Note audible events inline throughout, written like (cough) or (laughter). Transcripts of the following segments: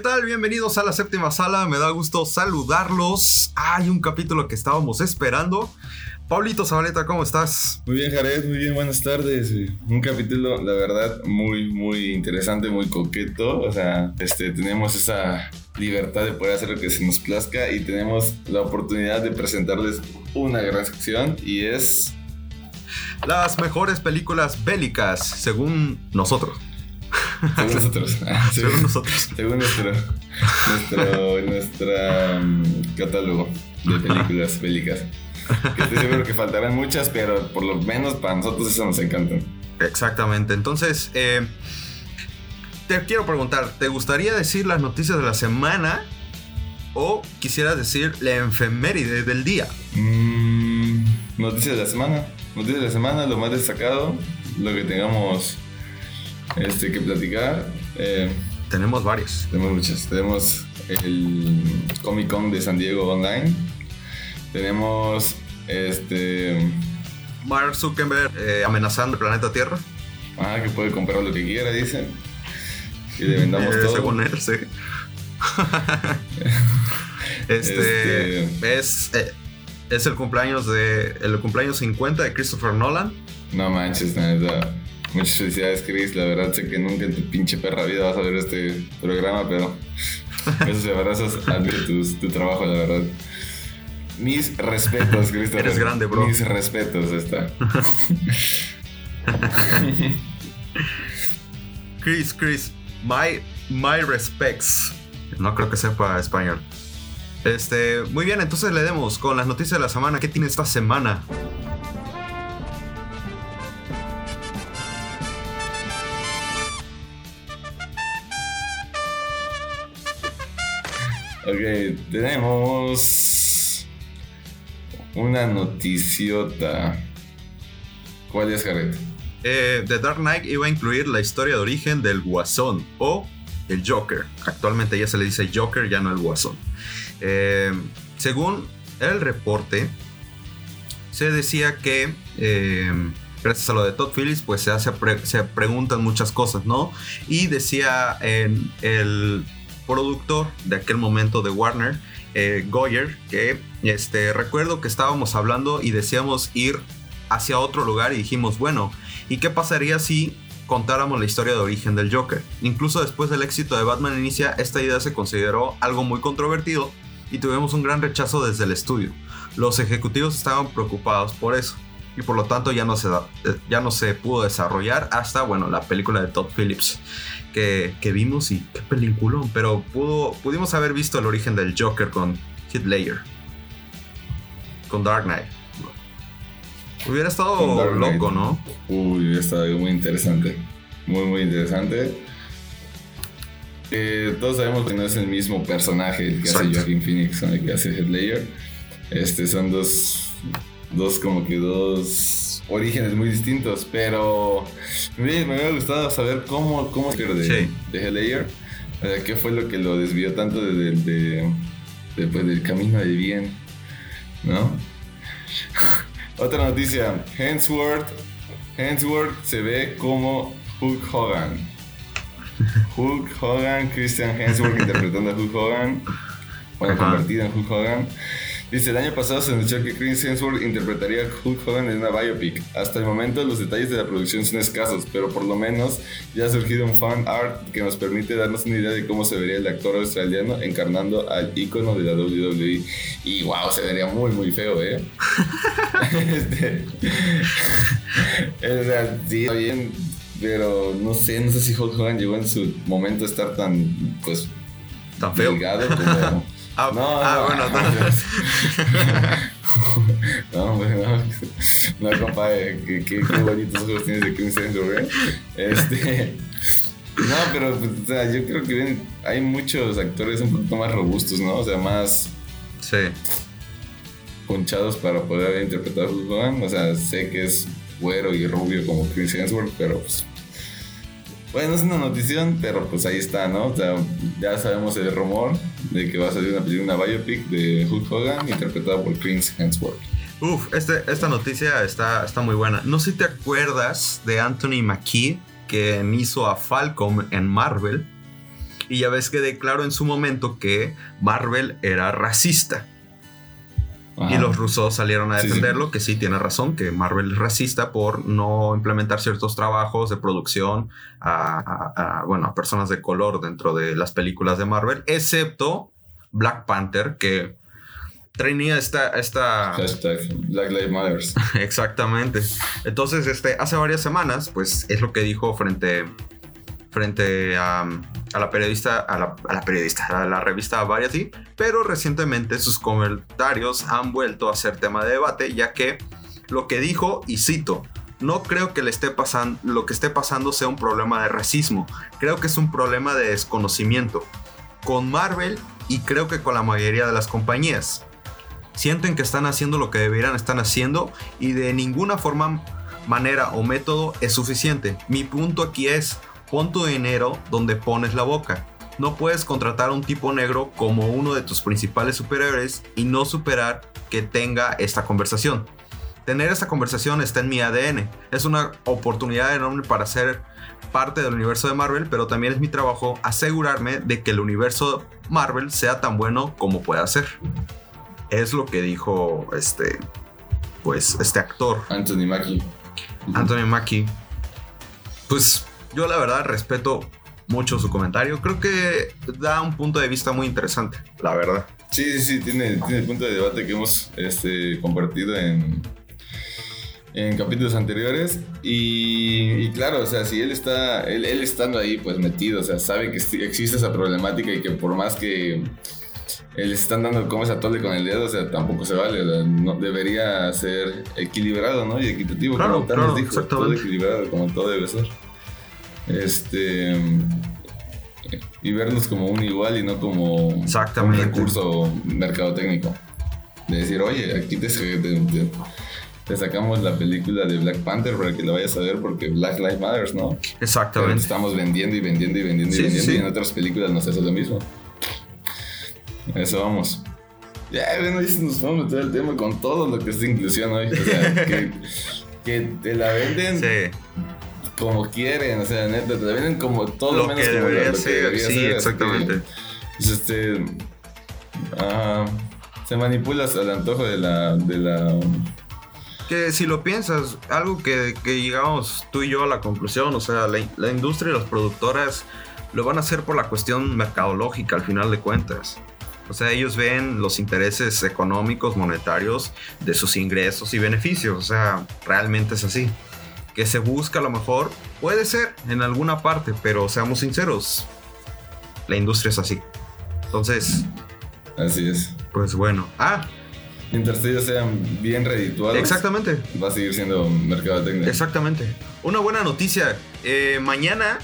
¿Qué tal? Bienvenidos a la séptima sala. Me da gusto saludarlos. Hay un capítulo que estábamos esperando. Pablito Zabaleta, ¿cómo estás? Muy bien, Jared, muy bien, buenas tardes. Un capítulo, la verdad, muy, muy interesante, muy coqueto. O sea, este, tenemos esa libertad de poder hacer lo que se nos plazca y tenemos la oportunidad de presentarles una gran sección y es... Las mejores películas bélicas, según nosotros. Según (laughs) nosotros. según, nosotros. Según nuestro, nuestro, nuestra, um, catálogo de películas bélicas. Que estoy seguro que faltarán muchas, pero por lo menos para nosotros eso nos encanta. Exactamente. Entonces, eh, te quiero preguntar, ¿te gustaría decir las noticias de la semana o quisieras decir la efeméride del día? Mm, noticias de la semana. Noticias de la semana, lo más destacado, lo que tengamos este, que platicar. Eh, tenemos varios. Tenemos muchas. Tenemos el Comic Con de San Diego Online. Tenemos este. Mark Zuckerberg eh, amenazando el planeta Tierra. Ah, que puede comprar lo que quiera, dicen. Y le vendamos eh, todo. Según él, sí. (laughs) este, este, es, es el cumpleaños de el cumpleaños 50 de Christopher Nolan. No manches, nada. Muchas felicidades, Chris. La verdad sé que nunca en tu pinche perra vida vas a ver este programa, pero esos abrazos admiro tu, tu trabajo, la verdad. Mis respetos, (laughs) Chris. Eres grande, bro. Mis respetos, está. (laughs) Chris, Chris, my, my respects. No creo que sepa español. Este, muy bien, entonces le demos con las noticias de la semana. ¿Qué tiene esta semana? Ok, tenemos una noticiota. ¿Cuál es, Jared? Eh, The Dark Knight iba a incluir la historia de origen del Guasón o el Joker. Actualmente ya se le dice Joker, ya no el Guasón. Eh, según el reporte, se decía que eh, gracias a lo de Todd Phillips, pues se, hace se preguntan muchas cosas, ¿no? Y decía en el productor de aquel momento de Warner, eh, Goyer, que este, recuerdo que estábamos hablando y decíamos ir hacia otro lugar y dijimos, bueno, ¿y qué pasaría si contáramos la historia de origen del Joker? Incluso después del éxito de Batman Inicia, esta idea se consideró algo muy controvertido y tuvimos un gran rechazo desde el estudio. Los ejecutivos estaban preocupados por eso y por lo tanto ya no se, eh, ya no se pudo desarrollar hasta, bueno, la película de Todd Phillips que, vimos y qué peliculón. Pero pudo, pudimos haber visto el origen del Joker con Ledger. Con Dark Knight. Hubiera estado loco, ¿no? Uy, hubiera estado muy interesante. Muy, muy interesante. Eh, todos sabemos que no es el mismo personaje el que hace Joaquin Phoenix, el que hace Heath Ledger. Este, son dos, dos como que dos orígenes muy distintos, pero me, me hubiera gustado saber cómo, cómo de, de Helayer, qué fue lo que lo desvió tanto de, de, pues, del camino de bien, ¿no? (laughs) Otra noticia, Hensworth, Hensworth se ve como Hulk Hogan. (laughs) Hulk Hogan, Christian Hensworth interpretando a Hulk Hogan, bueno, convertido en Hulk Hogan. Dice, el año pasado se anunció que Chris Hemsworth interpretaría a Hulk Hogan en una biopic. Hasta el momento los detalles de la producción son escasos, pero por lo menos ya ha surgido un fan art que nos permite darnos una idea de cómo se vería el actor australiano encarnando al ícono de la WWE. Y wow, se vería muy muy feo, ¿eh? (laughs) este, o sea, sí, bien, pero no sé, no sé si Hulk Hogan llegó en su momento a estar tan, pues, tan feo. como... Ah, no, ah, bueno, no. (laughs) no, no. (laughs) No, compadre, qué, qué, bonitos ojos tienes de Chris Hemsworth, Este. (laughs) No, pero pues, o sea, yo creo que hay muchos actores un poquito más robustos, ¿no? O sea, más. Sí. Ponchados para poder interpretar a Hulk O sea, sé que es güero y rubio como Chris Hemsworth, pero pues bueno, es una notición, pero pues ahí está, ¿no? O sea, ya sabemos el rumor de que va a salir una película, biopic de Hulk Hogan interpretada por Chris Hemsworth. Uf, este, esta noticia está, está muy buena. No sé si te acuerdas de Anthony Mackie, que hizo a Falcon en Marvel. Y ya ves que declaró en su momento que Marvel era racista. Y los rusos salieron a defenderlo, que sí tiene razón, que Marvel es racista por no implementar ciertos trabajos de producción a, bueno, a personas de color dentro de las películas de Marvel, excepto Black Panther, que tenía esta... esta... Black Lives Matter. (laughs) Exactamente. Entonces, este, hace varias semanas, pues es lo que dijo frente frente a, la periodista, a la, periodista, a la revista Variety, pero recientemente sus comentarios han vuelto a ser tema de debate, ya que lo que dijo, y cito, no creo que le esté pasando, lo que esté pasando sea un problema de racismo, creo que es un problema de desconocimiento. Con Marvel y creo que con la mayoría de las compañías. Sienten que están haciendo lo que deberían estar haciendo y de ninguna forma, manera o método es suficiente. Mi punto aquí es, Pon tu dinero donde pones la boca. No puedes contratar a un tipo negro como uno de tus principales superiores y no superar que tenga esta conversación. Tener esta conversación está en mi ADN. Es una oportunidad enorme para ser parte del universo de Marvel, pero también es mi trabajo asegurarme de que el universo Marvel sea tan bueno como pueda ser. Es lo que dijo este, pues, este actor. Anthony Mackie. Anthony Mackie. Pues yo la verdad respeto mucho su comentario. Creo que da un punto de vista muy interesante, la verdad. Sí, sí, sí, tiene, tiene el punto de debate que hemos este, compartido en, en capítulos anteriores. Y, claro, o sea, si él está, él, estando ahí, pues metido, o sea, sabe que existe esa problemática y que por más que le están dando como esa tole con el dedo, o sea, tampoco se vale, no, debería ser equilibrado, ¿no? Y equitativo, claro, como claro, dijo, todo equilibrado, como todo debe ser. Este. Y verlos como un igual y no como un recurso mercadotécnico. De decir, oye, aquí te, te, sacamos la película de Black Panther para que la vayas a ver porque Black Lives Matter, ¿no? Exactamente. estamos vendiendo y vendiendo y vendiendo y vendiendo y en otras películas no se hace lo mismo. Eso vamos. Ya, bueno, nos vamos a meter el tema con todo lo que es inclusión hoy. O sea, (laughs) que, que te la venden. Sí como quieren, o sea, neta, te venden como todo lo menos que como debería ser. sí, exactamente. Pues, este, uh, se manipula al antojo de la, de la que si lo piensas, algo que, que, llegamos tú y yo a la conclusión, o sea, la, la, industria y las productoras lo van a hacer por la cuestión mercadológica al final de cuentas. O sea, ellos ven los intereses económicos, monetarios de sus ingresos y beneficios. O sea, realmente es así que se busca a lo mejor, puede ser en alguna parte, pero seamos sinceros, la industria es así. Entonces... Así es. Pues bueno. Ah. Mientras ellos sean bien redituados. Exactamente. Va a seguir siendo mercado técnico. Exactamente. Una buena noticia. Eh, mañana,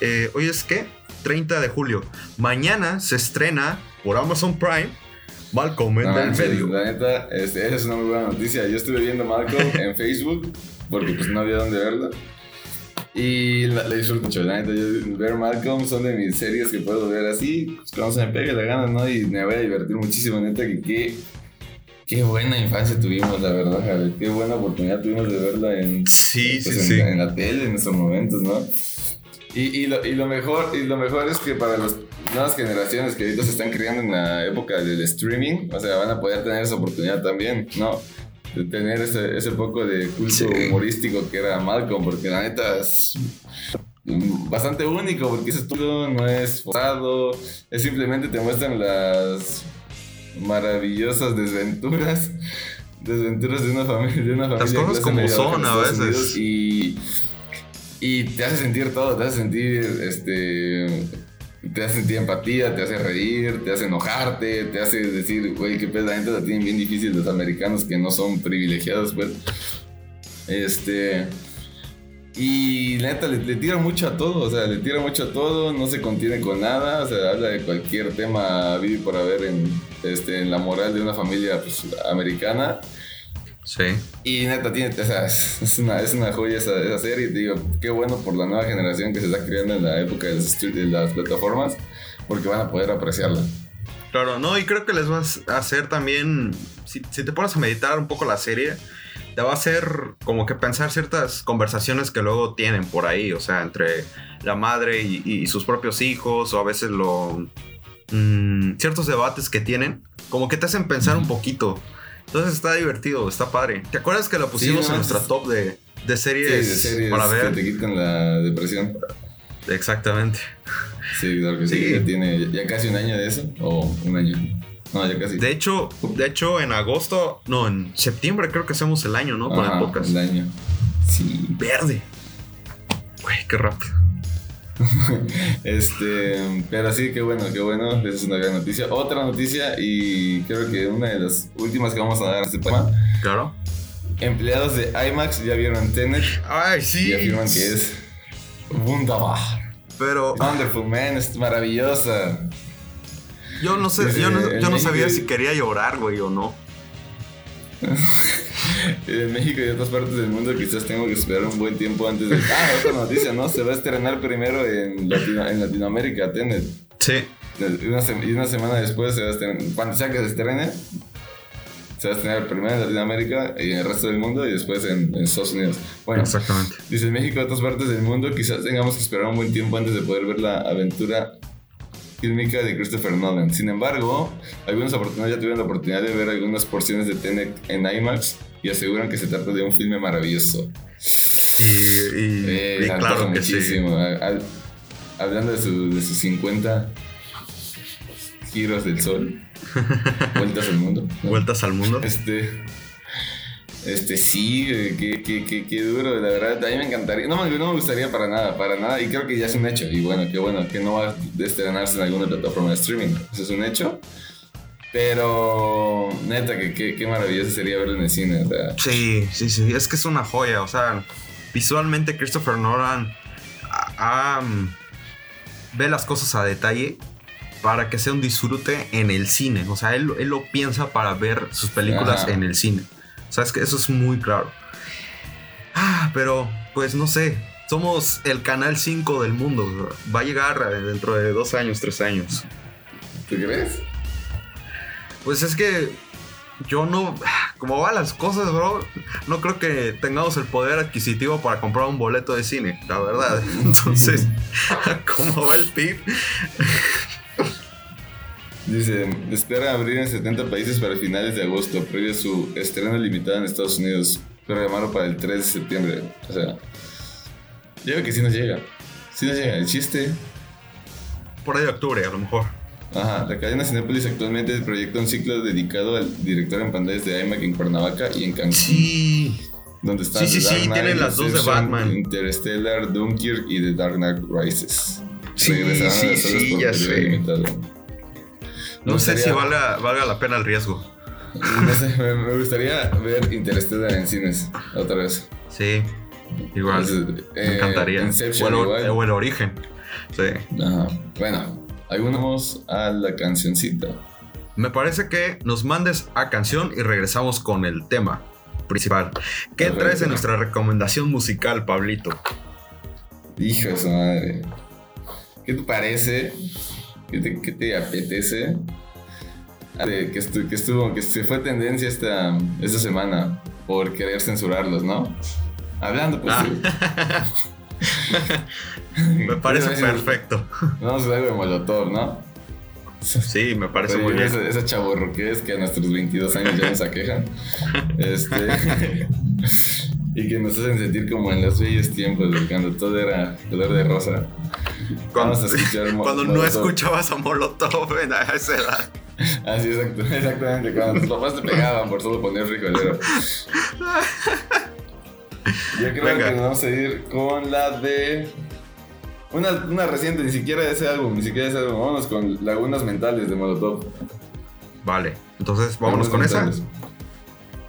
eh, hoy es qué? 30 de julio. Mañana se estrena por Amazon Prime Malcolm en el medio. La neta, este, esa es una muy buena noticia. Yo estuve viendo Malcolm (laughs) en Facebook porque pues no había dónde verla. Y la, disfruto mucho, la neta. Yo, ver Malcolm son de mis series que puedo ver así, pues, cuando se me pegue la gana, ¿no? Y me voy a divertir muchísimo, neta, que qué, qué buena infancia tuvimos, la verdad, Javier. Qué buena oportunidad tuvimos de verla en, sí, pues, sí, sí. en la tele en esos momentos, ¿no? Y, y, lo, y, lo, mejor, y lo mejor es que para las nuevas generaciones que ahorita se están criando en la época del streaming, o sea, van a poder tener esa oportunidad también, ¿no? De tener ese, ese poco de culto humorístico que era Malcolm, porque la neta es bastante único, porque ese estudio no es forzado, es simplemente te muestran las maravillosas desventuras desventuras de una familia de una familia las cosas como son a veces. Y y te hace sentir todo, te hace sentir, este, te hace sentir empatía, te hace reír, te hace enojarte, te hace decir, güey, qué pedo, la gente la tienen bien difícil los americanos que no son privilegiados, pues. Este. Y neta, le, tira mucho a todo, o sea, le tira mucho a todo, no se contiene con nada, o sea, habla de cualquier tema vive por haber en, este, en la moral de una familia pues, americana. Sí. Y neta, tiene, o sea, (laughs) es, una, es una joya esa, esa serie. Te digo, qué bueno por la nueva generación que se está creando en la época de las, plataformas, porque van a poder apreciarla. Claro, no, y creo que les va a hacer también, si, si, te pones a meditar un poco la serie, te va a hacer como que pensar ciertas conversaciones que luego tienen por ahí, o sea, entre la madre y, sus propios hijos, o a veces lo... Mm, ciertos debates que tienen, como que te hacen pensar un poquito. Entonces está divertido, está padre. ¿Te acuerdas que lo pusimos en nuestra top de, de series, para ver? Que te quitan la depresión. Exactamente. Sí, claro que sí. Ya tiene ya casi un año de eso, o un año. No, ya casi. De hecho, de hecho, en agosto, no, en septiembre creo que hacemos el año, ¿no? Con el podcast. El año. Sí. Verde. Güey, qué rápido. (laughs) este, pero sí, qué bueno, qué bueno. Esa es una gran noticia. Otra noticia, y creo que una de las últimas que vamos a dar a este tema. Claro. Empleados de IMAX ya vieron Tenet. Ay, sí. Y afirman que es wunderbar. Pero. Wonderful, man, es maravillosa. Yo no sé, yo no, sabía si quería llorar, güey, o no. (laughs) (laughs) en México y otras partes del mundo quizás tengo que esperar un buen tiempo antes de... Ah, otra noticia, ¿no? Se va a estrenar primero en, en Latinoamérica, Tenet. Sí. Y una, semana después se va a estrenar... Cuando sea que se estrene, se va a estrenar primero en Latinoamérica y en el resto del mundo y después en, en Estados Unidos. Bueno, exactamente. Dice en México y otras partes del mundo quizás tengamos que esperar un buen tiempo antes de poder ver la aventura fílmica de Christopher Nolan. Sin embargo, algunos oportunidades ya tuvieron la oportunidad de ver algunas porciones de Tenet en IMAX y aseguran que se trata de un filme maravilloso. Y, y, eh, claro que muchísimo. hablando de, su, de sus 50 giros del sol, (laughs) vueltas al mundo. Vueltas al mundo. Este, este, sí, qué, qué, qué, duro, la verdad. A mí me encantaría. No, no me gustaría para nada, para nada. Y creo que ya es un hecho. Y bueno, qué bueno, que no va a estrenarse en alguna plataforma de streaming. Eso es un hecho. Pero, neta, que qué maravilloso sería verlo en el cine. Sí, sí, sí. Es que es una joya. O sea, visualmente Christopher Nolan ve las cosas a detalle para que sea un disfrute en el cine. O sea, él, él lo piensa para ver sus películas en el cine. Sabes que eso es muy claro. Ah, pero pues no sé. Somos el canal 5 del mundo. Va a llegar dentro de dos años, tres años. ¿Tú crees? Pues es que yo no. Como van las cosas, bro, no creo que tengamos el poder adquisitivo para comprar un boleto de cine, la verdad. (laughs) Entonces, (laughs) ¿cómo va el PIB? Dice, espera abrir en 70 países para finales de agosto, previo a su estreno limitado en Estados Unidos, pero llamaron para el 3 de septiembre. O sea, yo creo que sí nos llega. Sí nos llega. El chiste. Por ahí de octubre, a lo mejor. Ajá, la cadena Cinepolis actualmente proyecta un ciclo dedicado al director en pantallas de IMAX en Cuernavaca y en Cancún. Sí. Donde están sí, sí, sí, tienen las dos de Batman. Interstellar, Dunkirk y The Dark Knight Rises. Sí, sí, sí, ya sé. No sé si valga, valga la pena el riesgo. (laughs) No sé, me, gustaría ver Interstellar en cines otra vez. Sí, igual. me eh, encantaría. o, el, origen. Sí. Bueno, ahí vamos a la cancioncita. Me parece que nos mandes a canción y regresamos con el tema principal. ¿Qué traes en nuestra recomendación musical, Pablito? Hijo de su madre. ¿Qué te parece ¿Qué te, apetece? que, estuvo, que, estuvo, que se fue tendencia esta, esta semana por querer censurarlos, ¿no? Hablando, pues. Ah. (laughs) (laughs) me parece perfecto. Vamos a algo de Molotov, ¿no? Sí, me parece muy bien. Esa, esa chaborroquez que a nuestros 22 años ya nos aquejan. este. (laughs) y que nos hacen sentir como en los bellos tiempos, cuando todo era color de rosa. Cuando, (laughs) cuando no escuchabas a Molotov en esa edad. Así, exacto, exactamente. Cuando tus papás te pegaban por solo poner frijolero. Yo creo que nos vamos a ir con la de. Una, una reciente, ni siquiera ese álbum, ni siquiera ese álbum. Vámonos con Lagunas Mentales de Molotov. Vale, entonces vámonos con esa.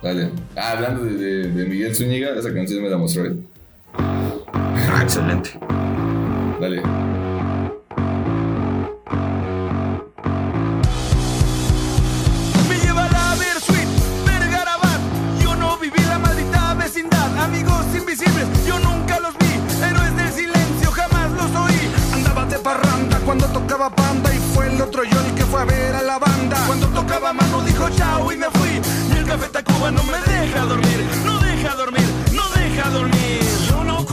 Dale. Ah, hablando de, de, Miguel Zúñiga, esa canción me la mostró él. Ah, excelente. Dale. Amigos invisibles, yo nunca los vi. Héroes del silencio, jamás los oí. Andaba de parranda cuando tocaba panda y fue el otro yo que fue a ver a la banda. Cuando tocaba mano dijo chao y me fui. Y el café Tacuba no me deja dormir, no deja dormir, no deja dormir. Yo no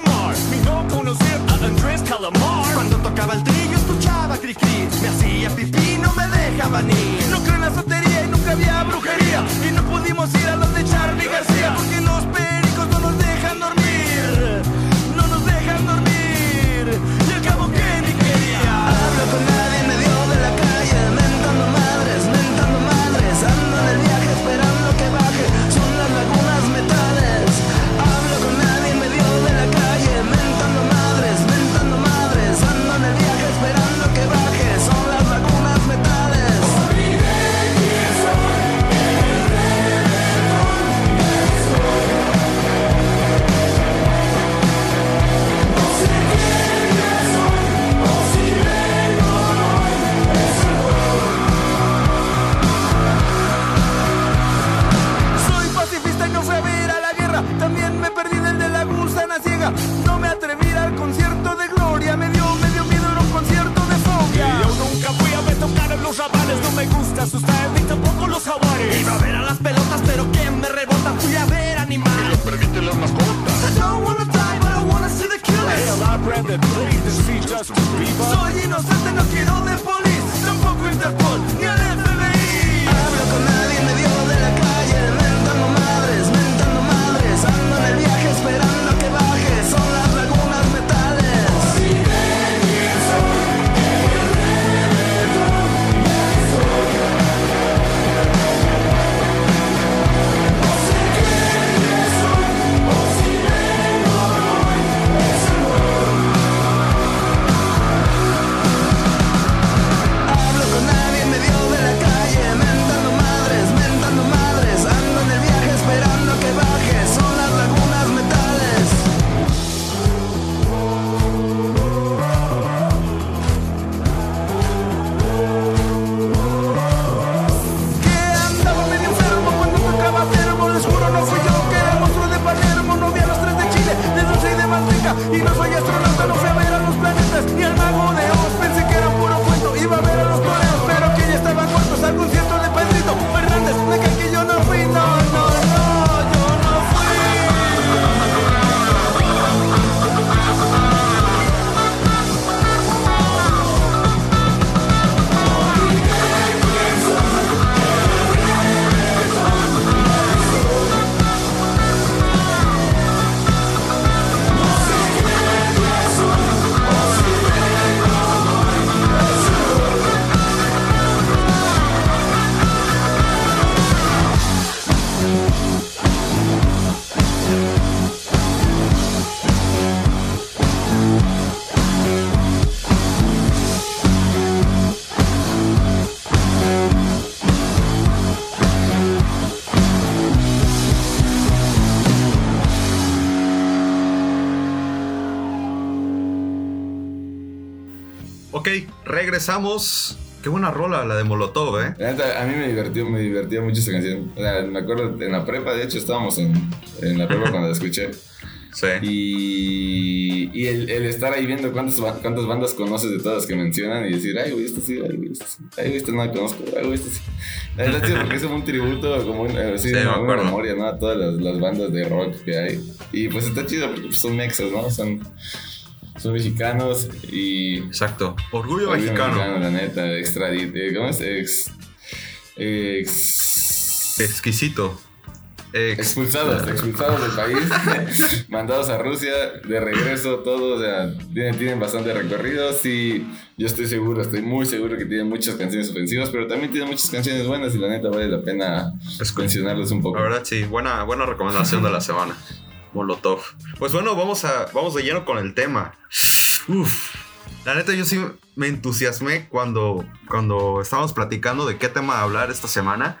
de no conocer a Andrés Calamar. Cuando tocaba el trillo escuchaba cri cri, me hacía pipí, no me dejaba ni. No creo en la sotería y nunca había brujería, y no pudimos ir a los de Charlie García, porque los pericos no nos dejan dormir, no nos dejan dormir. Y al cabo que ni quería. Hablo con nadie Iba a ver a las pelotas, pero que me rebota. Fui a ver animales. Perdiste las mascotas. I don't wanna die, but I wanna see the killers. Soy inocente, no quiero de police. Tampoco Interpol, ni regresamos. Qué buena rola la de Molotov, ¿eh? A mí me divertió, me divertía mucho esa canción. O sea, me acuerdo en la prepa, de hecho estábamos en, en la prepa cuando la escuché. Sí. Y, y el, el estar ahí viendo cuántas, cuántas bandas conoces de todas las que mencionan y decir, ay, güey, esta sí, ay, güey, esta sí, ay, güey, esta no la conozco, ay, güey, esta sí. La verdad, tío, porque es como un tributo, como un, eh, sí, Sí, una, una memoria, ¿no? A todas las, las bandas de rock que hay. Y pues está chido porque pues, son mexas, ¿no? Son, son mexicanos y Exacto. Orgullo Orgullo mexicano. la neta, extradit. eh, ¿Cómo es? Ex. Ex. Exquisito. Ex- Expulsados, expulsados del país, (laughs) (laughs) mandados a Rusia, de regreso, todos, o sea, tienen, tienen bastante recorrido. Sí, yo estoy seguro, estoy muy seguro que tienen muchas canciones ofensivas, pero también tienen muchas canciones buenas y la neta vale la pena Es- mencionarlos un poco. La verdad, sí, buena, buena recomendación de la semana. (laughs) Molotov. Pues bueno, vamos a vamos de lleno con el tema. Uf. La neta, yo sí me entusiasmé cuando, cuando estábamos platicando de qué tema hablar esta semana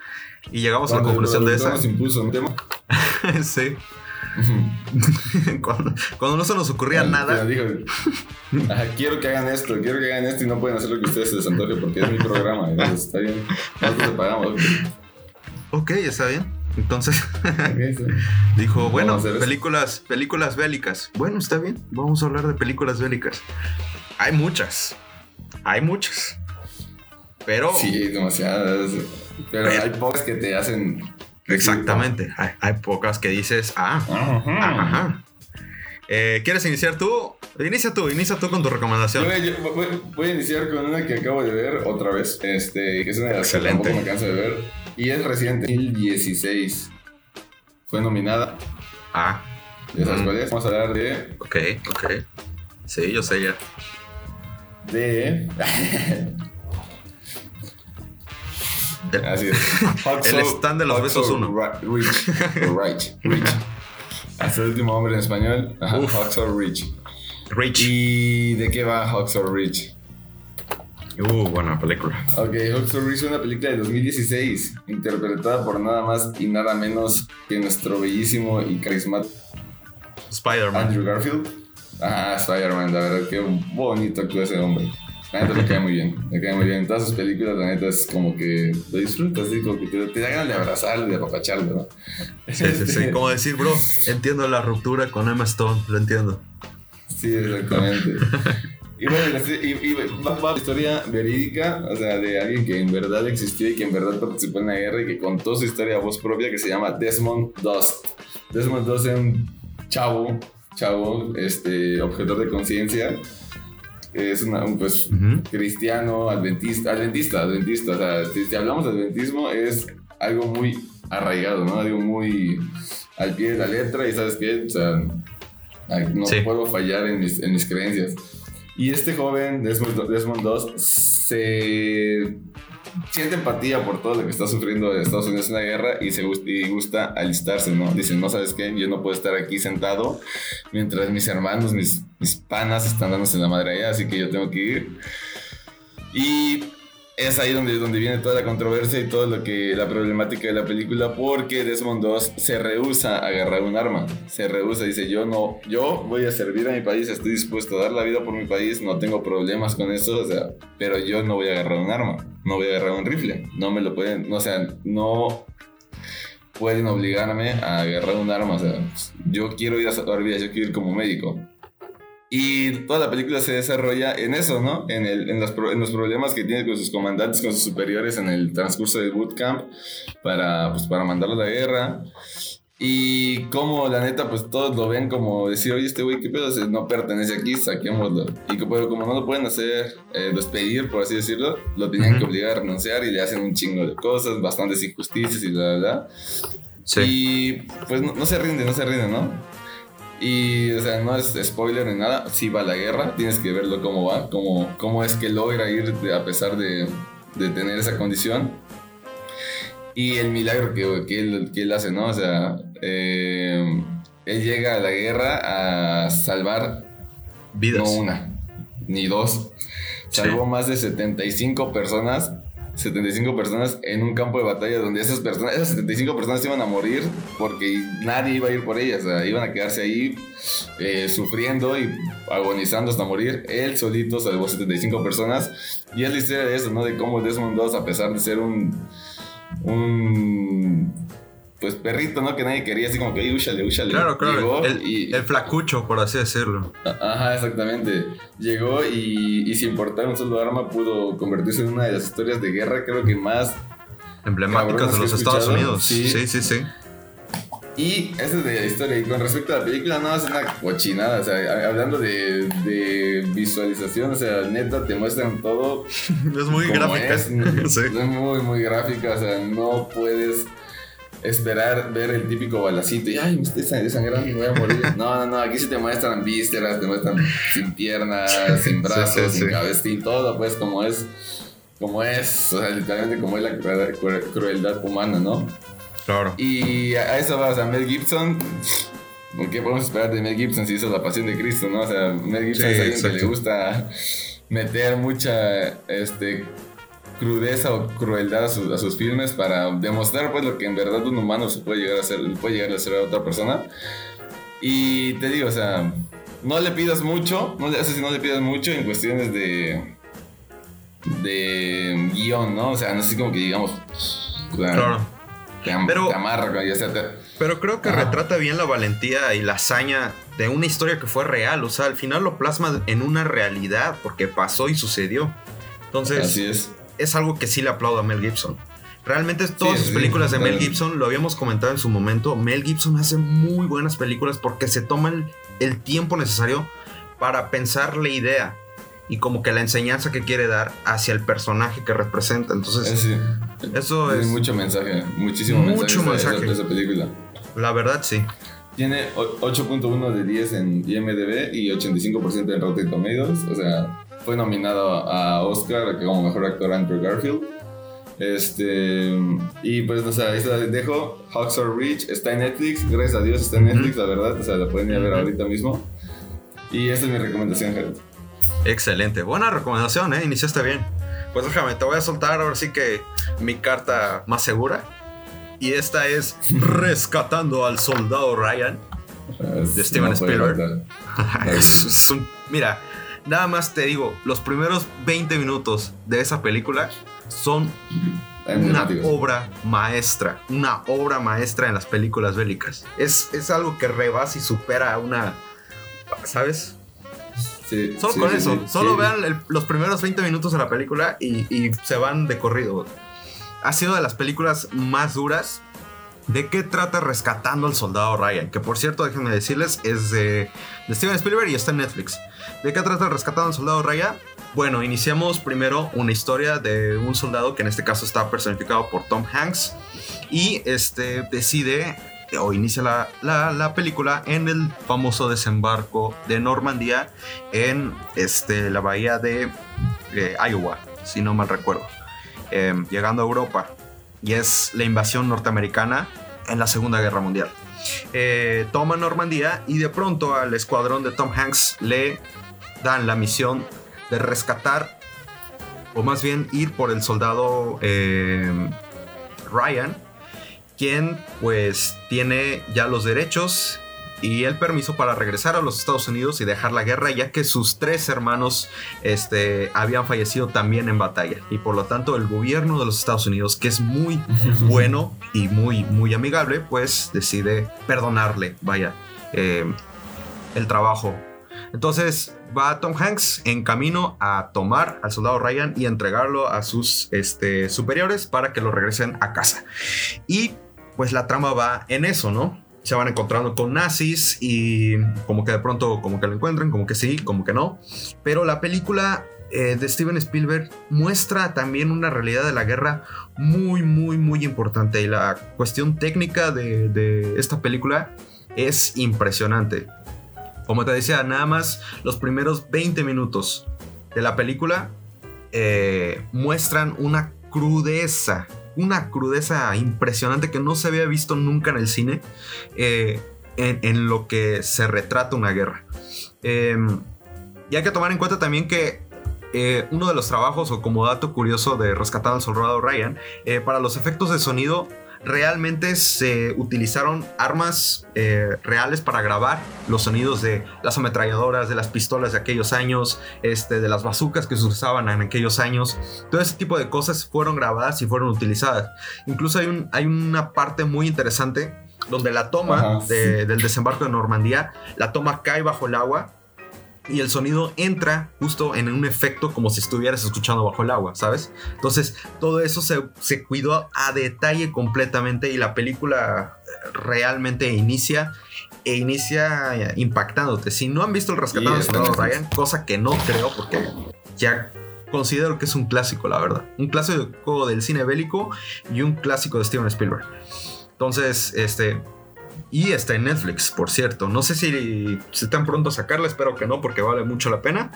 y llegamos a la Cuando conclusión de esa. (laughs) impuso un tema. sí. cuando, cuando no se nos ocurría Cuando- nada. cuando dijo, (laughs) "Ajá, quiero que hagan esto, quiero que hagan esto y no pueden hacer lo que ustedes se les antoje porque es mi programa. Entonces, está bien. Nosotros te pagamos. Ok, está bien. Entonces (laughs) dijo, bueno, películas, películas bélicas. Bueno, está bien. Vamos a hablar de películas bélicas. Hay muchas. Hay muchas. Pero Sí, demasiadas. Pero Pero- hay pocas que te hacen Exactamente. Hay, hay pocas que dices, ah, Ajá. ajá. Eh, ¿Quieres iniciar tú? Inicia tú, inicia tú con tu recomendación. Yo voy, yo voy- voy a iniciar con una que acabo de ver otra vez, este, que es una de las que Excelente. tampoco me canso de ver, y es reciente, 2016. Fue nominada, Ah, ¿ya sabes Mm. cuál es? Vamos a hablar de... ok, ok. Sí, yo sé ya. de... Así es. (laughs) El stand de los besos uno. Rich. o Right. Rich. Hasta el último hombre en español. Ajá, Rich. Rich. ¿Y de qué va Hacksaw Rich? Uh, buena película. Ok, Hacksaw Ridge es una película de 2016, interpretada por nada más y nada menos que nuestro bellísimo y carismático Spider-Man. Andrew Garfield. Ajá, Spider-Man, la verdad, qué bonito actúa ese hombre. La neta le cae muy bien, le cae muy bien. En todas sus películas, la neta es como que lo disfrutas, así como que te, te da ganas de abrazarlo, de apapacharlo, ¿no? Sí, sí, sí. (laughs) Como decir, bro, entiendo la ruptura con Emma Stone, lo entiendo. Sí, exactamente. Y bueno, la- y, y va, va historia verídica, o sea, de alguien que en verdad existió y que en verdad participó en la guerra y que contó su historia a voz propia que se llama Desmond Doss. Desmond Doss es un chavo, chavo, este, objetor de conciencia. Es una, un, pues, Ujú. cristiano, adventista, adventista, adventista. O sea, si, si hablamos de adventismo es algo muy arraigado, ¿no? Algo muy al pie de la letra y ¿sabes qué? O sea, no Sí. puedo fallar en mis, en mis creencias. Y este joven, Desmond, Desmond Doss, se siente empatía por todo lo que está sufriendo Estados Unidos en la guerra y se gust- y gusta alistarse, ¿no? Dice, no sabes qué, yo no puedo estar aquí sentado mientras mis hermanos, mis, mis panas están dándose la madre allá, así que yo tengo que ir. Y es ahí donde, donde viene toda la controversia y todo lo que la problemática de la película porque Desmond Doss se rehúsa a agarrar un arma. Se rehúsa dice yo no yo voy a servir a mi país estoy dispuesto a dar la vida por mi país no tengo problemas con eso o sea pero yo no voy a agarrar un arma no voy a agarrar un rifle no me lo pueden o sea no pueden obligarme a agarrar un arma o sea yo quiero ir a salvar vidas yo quiero ir como médico y toda la película se desarrolla en eso, ¿no? En, el, en, los, en los problemas que tiene con sus comandantes, con sus superiores en el transcurso del bootcamp para, pues, para mandarlo a la guerra. Y como la neta, pues todos lo ven como decir, oye, este güey, ¿qué pedo? No pertenece aquí, saquémoslo. Y pero como no lo pueden hacer, eh, despedir, por así decirlo, lo tenían Ujú. que obligar a renunciar y le hacen un chingo de cosas, bastantes injusticias y bla, bla. Sí. Y pues no, no se rinde, no se rinde, ¿no? Y, o sea, no es spoiler ni nada. Sí va a la guerra, tienes que verlo cómo va, cómo, cómo es que logra ir a pesar de, de tener esa condición. Y el milagro que, que, él, que él hace, ¿no? O sea, eh, él llega a la guerra a salvar Vidas. no una, ni dos. Salvó más de 75 personas. 75 personas en un campo de batalla donde esas personas, esas 75 personas iban a morir porque nadie iba a ir por ellas, iban a quedarse ahí eh, sufriendo y agonizando hasta morir. Él solito salvó 75 personas y es la historia de eso, ¿no? De cómo Desmond Doss, a pesar de ser un, un pues perrito, ¿no? Que nadie quería, así como que, "Ey, úchale, úchale. Claro, claro. Llegó El, y- el flacucho, por así decirlo. Ajá, exactamente. Llegó y, y sin importar un solo arma pudo convertirse en una de las historias de guerra, creo que más. Emblemáticas de los Estados. Unidos. Sí. Sí, sí, sí. Y esa es de la historia. Y con respecto a la película, no, es una cochinada. O sea, hablando de, de visualización, o sea, neta, te muestran todo. (laughs) Es muy gráfica. Es, (laughs) Sí. Es muy, muy gráfica. O sea, no puedes esperar ver el típico balacito y ay me estoy sang- desangrando y me voy a morir. (laughs) No, no, no, aquí sí te muestran vísceras, te muestran sin piernas, sin brazos, Sí, sí, sin cabeza, sin todo, pues como es, como es, o sea, literalmente como es la crueldad, cru- crueldad humana, ¿no? Claro. Y a eso va, o sea, Mel Gibson, ¿qué podemos esperar de Mel Gibson si hizo La Pasión de Cristo, no? O sea, Mel Gibson Sí, es alguien que le exacto. gusta meter mucha, este, crudeza o crueldad a, sus- a sus filmes para demostrar, pues, lo que en verdad un humano se puede llegar a hacer, puede llegar a ser a otra persona. Y te digo, o sea, no le pidas mucho, no le, sí, no le pidas mucho en cuestiones de de guion, ¿no? O sea, no sé como que digamos, Claro. te, am- Pero- te amarra, ya sea, te- Pero creo que Ajá. retrata bien la valentía y la hazaña de una historia que fue real. O sea, al final lo plasma en una realidad porque pasó y sucedió. Entonces, así es. Es algo que sí le aplaudo a Mel Gibson. Realmente todas Sí, sus sí, películas de Mel. Gibson, lo habíamos comentado en su momento, Mel Gibson hace muy buenas películas porque se toma el, el tiempo necesario para pensar la idea y como que la enseñanza que quiere dar hacia el personaje que representa. Entonces, sí, eso es, mucho mensaje, muchísimo Mucho mensaje, mensaje. esa película. la verdad, sí. Tiene o- 8.1 de 10 en IMDb y 85% en Rotten Tomatoes. O sea, fue nominado a Oscar como mejor actor Andrew Garfield. Este. Y pues, o sea, ahí se la dejo. Hawks Are Rich está en Netflix. Gracias a Dios está en. Netflix, la verdad. O sea, la pueden ir a ver ahorita mismo. Y esta es mi recomendación, Jared. Excelente. Buena recomendación, ¿eh? Iniciaste bien. Pues déjame, te voy a soltar ahora sí que mi carta más segura. Y esta es (laughs) Rescatando al Soldado Ryan. De Steven Spielberg. (laughs) es, es un- mira, nada más te digo, los primeros 20 minutos de esa película son una obra maestra, una obra maestra en las películas bélicas. Es, es algo que rebasa y supera a una, ¿sabes? Sí, Solo sí, con sí, eso, solo vean el- los primeros 20 minutos de la película y, y se van de corrido. Ha sido de las películas más duras. ¿De qué trata Rescatando al Soldado Ryan? Que por cierto, déjenme decirles, es de Steven Spielberg y está en Netflix. ¿De qué trata Rescatando al Soldado Ryan? Bueno, iniciamos primero una historia de un soldado que en este caso está personificado por Tom Hanks y este decide o inicia la, la- la película en el famoso desembarco de Normandía en este, la bahía de eh, Iowa, si no mal recuerdo, Em, llegando a Europa. Y es la invasión norteamericana en la Segunda Guerra Mundial. Eh, toma Normandía y de pronto al escuadrón de Tom Hanks le dan la misión de rescatar, o más bien ir por el soldado eh, Ryan, quien pues tiene ya los derechos y el permiso para regresar a los Estados Unidos y dejar la guerra, ya que sus tres hermanos este, habían fallecido también en batalla. Y por lo tanto el gobierno de los Estados Unidos, que es muy (laughs) bueno y muy, muy amigable, pues decide perdonarle, vaya, eh, el trabajo. Entonces va Tom Hanks en camino a tomar al soldado Ryan y entregarlo a sus este, superiores para que lo regresen a casa. Y pues la trama va en eso, ¿no? Se van encontrando con nazis y como que de pronto como que lo encuentran, como que sí, como que no. Pero la película eh, de Steven Spielberg muestra también una realidad de la guerra muy, muy, muy importante. Y la cuestión técnica de, de esta película es impresionante. Como te decía, nada más los primeros 20 minutos de la película eh, muestran una crudeza, una crudeza impresionante que no se había visto nunca en el cine eh, en, lo que se retrata una guerra. Eh, y hay que tomar en cuenta también que eh, uno de los trabajos, o como dato curioso de Rescatar al Soldado Ryan, eh, para los efectos de sonido realmente se utilizaron armas eh, reales para grabar los sonidos de las ametralladoras, de las pistolas de aquellos años, este, de las bazucas que se usaban en aquellos años. Todo ese tipo de cosas fueron grabadas y fueron utilizadas. Incluso hay, un, hay una parte muy interesante donde la toma Ajá, de- del desembarco de Normandía, la toma cae bajo el agua y el sonido entra justo en un efecto como si estuvieras escuchando bajo el agua, ¿sabes? Entonces, todo eso se, se cuidó a detalle completamente y la película eh, realmente inicia e inicia eh, impactándote. Si no han visto El Rescatado en Netflix. Ryan, cosa que no creo porque ya considero que es un clásico, la verdad. Un clásico del cine bélico y un clásico de Steven Spielberg. Entonces, este, y está en Netflix, por cierto. No sé si, si están pronto a sacarla, espero que no, porque vale mucho la pena.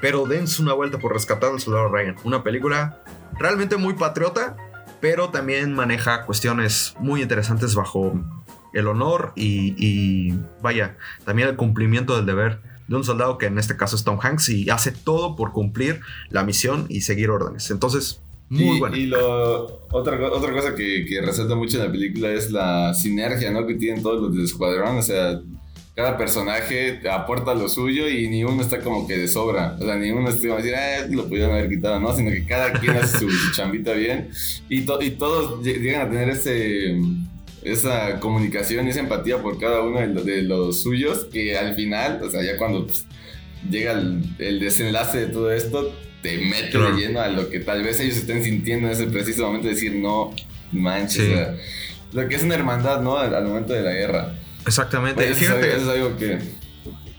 Pero dense una vuelta por Rescatar al Soldado Ryan. Una película realmente muy patriota, pero también maneja cuestiones muy interesantes bajo el honor y, y, vaya, también el cumplimiento del deber de un soldado que en este caso es Tom Hanks y hace todo por cumplir la misión y seguir órdenes. Entonces, muy y, buena. y lo, otra, otra cosa que, que resalta mucho en la película es la sinergia ¿no? que tienen todos los del escuadrón. O sea, cada personaje aporta lo suyo y ni uno está como que de sobra. O sea, ni uno está como decir, ah, lo pudieron haber quitado, ¿no? Sino que cada quien hace su, su (laughs) chambita bien y, to- y todos lle- llegan a tener ese, esa comunicación y esa empatía por cada uno de, lo- de los suyos que al final, o sea, ya cuando pues, llega el, el desenlace de todo esto, te mete Claro. lleno a lo que tal vez ellos estén sintiendo en ese preciso momento, decir, no, manches. Sí. o sea, lo que es una hermandad, ¿no? Al, al momento de la guerra. Exactamente. Pues, eso, Fíjate, es, eso es algo que.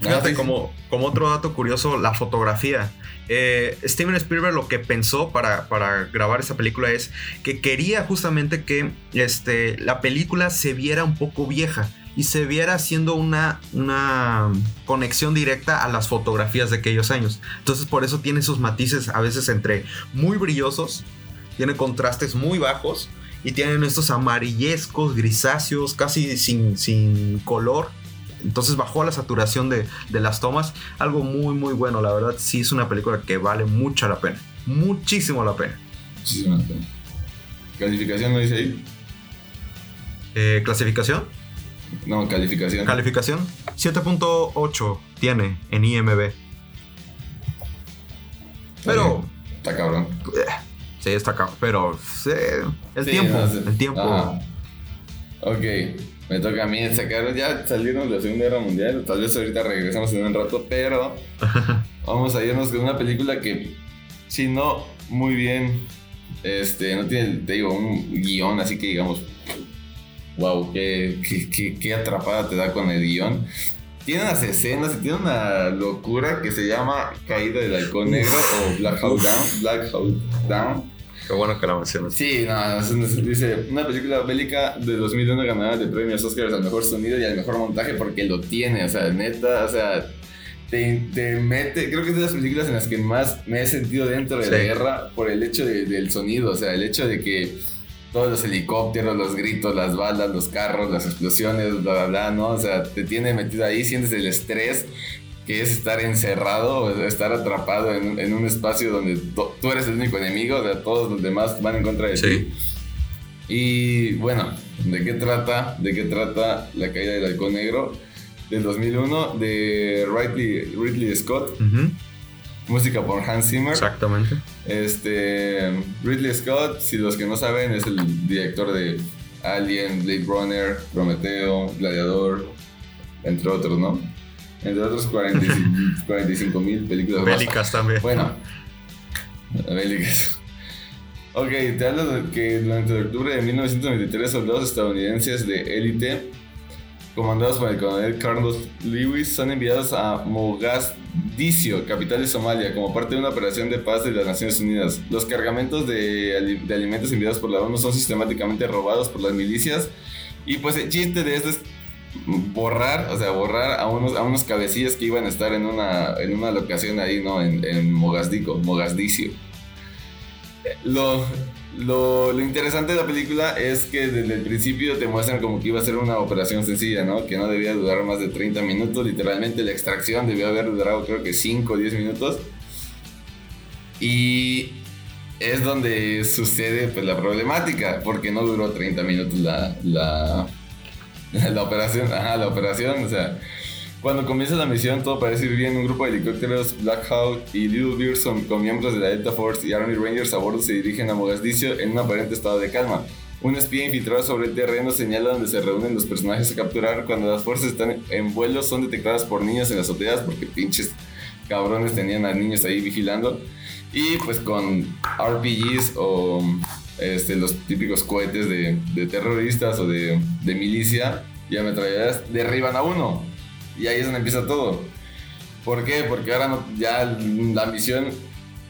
Fíjate, Ah, sí, como, como otro dato curioso, la fotografía. Eh, Steven Spielberg lo que pensó para, para grabar esa película es que quería justamente que este, la película se viera un poco vieja y se viera haciendo una, una conexión directa a las fotografías de aquellos años. Entonces por eso tiene esos matices a veces entre muy brillosos, tiene contrastes muy bajos y tienen estos amarillescos, grisáceos, casi sin, sin color. Entonces bajó la saturación de, de las tomas. Algo muy, muy bueno. La verdad, sí es una película que vale mucho la pena. Muchísimo la pena. Muchísimas gracias. ¿Calificación no dice ahí? Eh, ¿Clasificación? No, calificación. Calificación. 7.8 tiene en IMB. Pero... Está cabrón. eh, sí, está acá. Pero... eh, el Sí, tiempo. no sé. El tiempo. Ajá. Ok, me toca a mí sacar. Ya salieron de la Segunda Guerra Mundial. Tal vez ahorita regresamos en un rato, pero (laughs) vamos a irnos con una película que, si no, muy bien. Este, no tiene, te digo, un guion, así que digamos, wow, qué, qué, qué- qué atrapada te da con el guion. Tiene unas escenas y tiene una locura que se llama Caída del Halcón Negro o Black Hawk Down. Black Hawk Down. Qué bueno que la mencionas. Sí, no, dice, una película bélica de 2001 ganadora de premios Oscars al mejor sonido y al mejor montaje porque lo tiene, o sea, neta, o sea, te, te mete, creo que es de las películas en las que más me he sentido dentro de la Sí. guerra por el hecho de- del sonido, o sea, el hecho de que todos los helicópteros, los gritos, las balas, los carros, las explosiones, bla, bla, bla, ¿no? O sea, te tiene metido ahí, sientes el estrés que es estar encerrado, estar atrapado en, en un espacio donde tú eres el único enemigo, o sea, todos los demás van en contra de Sí. ti. Y bueno, ¿de qué trata? ¿De qué trata La caída del halcón negro? Del 2001 de Ridley, Ridley Scott, Ujú, música por Hans Zimmer. Exactamente. Este Ridley Scott, si los que no saben, es el director de Alien, Blade Runner, Prometeo, Gladiador, entre otros, ¿no? Entre otros 45 (laughs) mil películas. Bélicas también. Bueno, bélicas. Ok, te hablo de que durante octubre de 1993 soldados estadounidenses de élite, comandados por el coronel Carlos Lewis, son enviados a Mogadiscio, capital de Somalia, como parte de una operación de paz de las Naciones Unidas. Los cargamentos de, de alimentos enviados por la ONU son sistemáticamente robados por las milicias y pues el chiste de esto es borrar, o sea, borrar a unos, a unos cabecillas que iban a estar en una, en una locación ahí, ¿no? En, en Mogadiscio, Mogadiscio. Lo, lo, interesante de la película es que desde el principio te muestran como que iba a ser una operación sencilla, ¿no? Que no debía durar más de 30 minutos. Literalmente la extracción debió haber durado creo que 5 o 10 minutos. Y es donde sucede pues, la problemática, porque no duró 30 minutos la, la, (laughs) la operación. Ajá, la operación, o sea... Cuando comienza la misión, todo parece ir bien. Un grupo de helicópteros, Black Hawk y Little Bear son con miembros de la Delta Force y Army Rangers a bordo se dirigen a Mogadiscio en un aparente estado de calma. Un espía infiltrado sobre el terreno señala donde se reúnen los personajes a capturar. Cuando las fuerzas están en vuelo, son detectadas por niños en las azoteas porque pinches cabrones tenían a niños ahí vigilando. Y pues con RPGs o este, los típicos cohetes de, de terroristas o de, de milicia y ametralladoras derriban a uno. Y ahí es donde empieza todo. ¿Por qué? Porque ahora ya la misión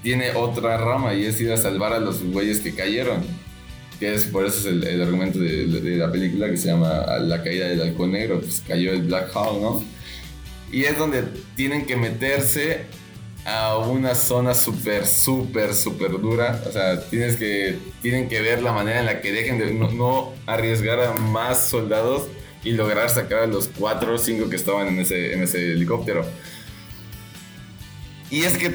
tiene otra rama y es ir a salvar a los güeyes que cayeron. Que es por eso es el, argumento de, de la película que se llama La caída del halcón negro. Pues cayó el Black Hawk, ¿no? Y es donde tienen que meterse a una zona súper, súper, súper dura. O sea, tienes que, tienen que ver la manera en la que dejen de no, no arriesgar a más soldados y lograr sacar a los cuatro o cinco que estaban en ese, en ese helicóptero. Y es que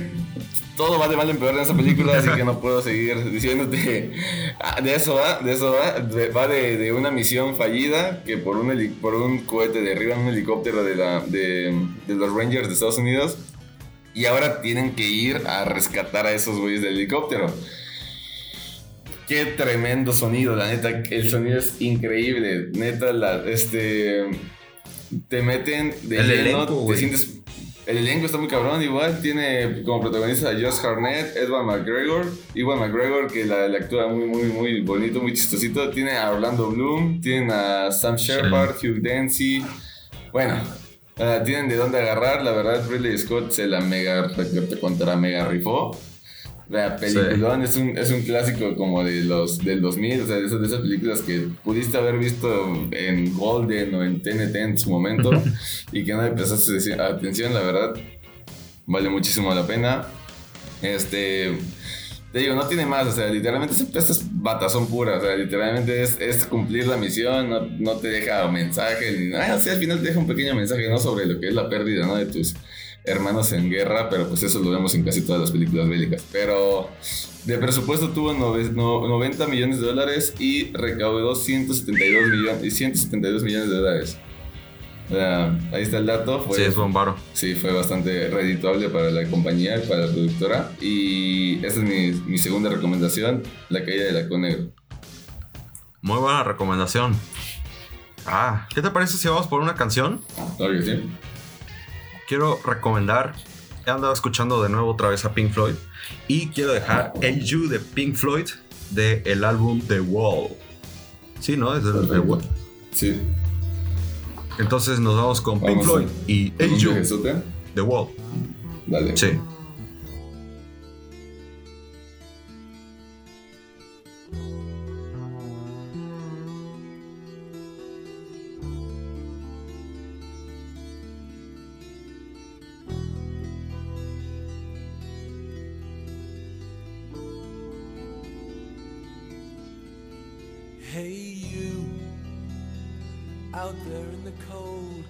todo va de mal en peor en esa película, así que no puedo seguir diciéndote. Ah, De eso va, de eso va. Va de, de una misión fallida que por un, heli- por un cohete derriban un helicóptero de, de, de los Rangers de Estados Unidos. Y ahora tienen que ir a rescatar a esos güeyes del helicóptero. Qué tremendo sonido, la neta. El sonido es increíble. Neta, la, este. Te meten de El lleno, elenco, te sientes. El elenco está muy cabrón, igual. Tiene como protagonista a Josh Harnett, Edward McGregor. Ewan McGregor, que la, la actúa muy, muy, muy bonito, muy chistosito. Tiene a Orlando Bloom, tienen a Sam Shepard, Hugh Dancy. Bueno, ah, tienen de dónde agarrar. La verdad, Ridley Scott se la mega, te contará, mega rifó. La peliculón es, un, es un clásico como de los, del 2000, o sea, de esas, de esas películas que pudiste haber visto en Golden o en TNT en su momento (laughs) y que no le prestaste atención, la verdad, vale muchísimo la pena. Este, te digo, no tiene más, o sea, literalmente estas batas son puras, o sea, literalmente es, es cumplir la misión, no, no, te deja mensaje, ni nada, o sea, al final te deja un pequeño mensaje, ¿no? Sobre lo que es la pérdida, ¿no? De tus hermanos en guerra, pero pues eso lo vemos en casi todas las películas bélicas. Pero de presupuesto tuvo 90 millones de dólares y recaudó 172 millones, 172 millones de dólares. ahí está el dato. sí, es bombaro. Sí, fue bastante redituable para la compañía y para la productora. Y esa es mi, mi segunda recomendación, La caída del halcón negro. Muy buena recomendación. Ah, ¿qué te parece si vamos por una canción? Claro que sí quiero recomendar. He andado escuchando de nuevo otra vez a Pink Floyd. Y quiero dejar El You de Pink Floyd del el álbum The Wall. Sí, ¿no? Es de The Wall. Sí. Entonces nos vamos con Pink Floyd y El You. The Wall. Dale. Sí.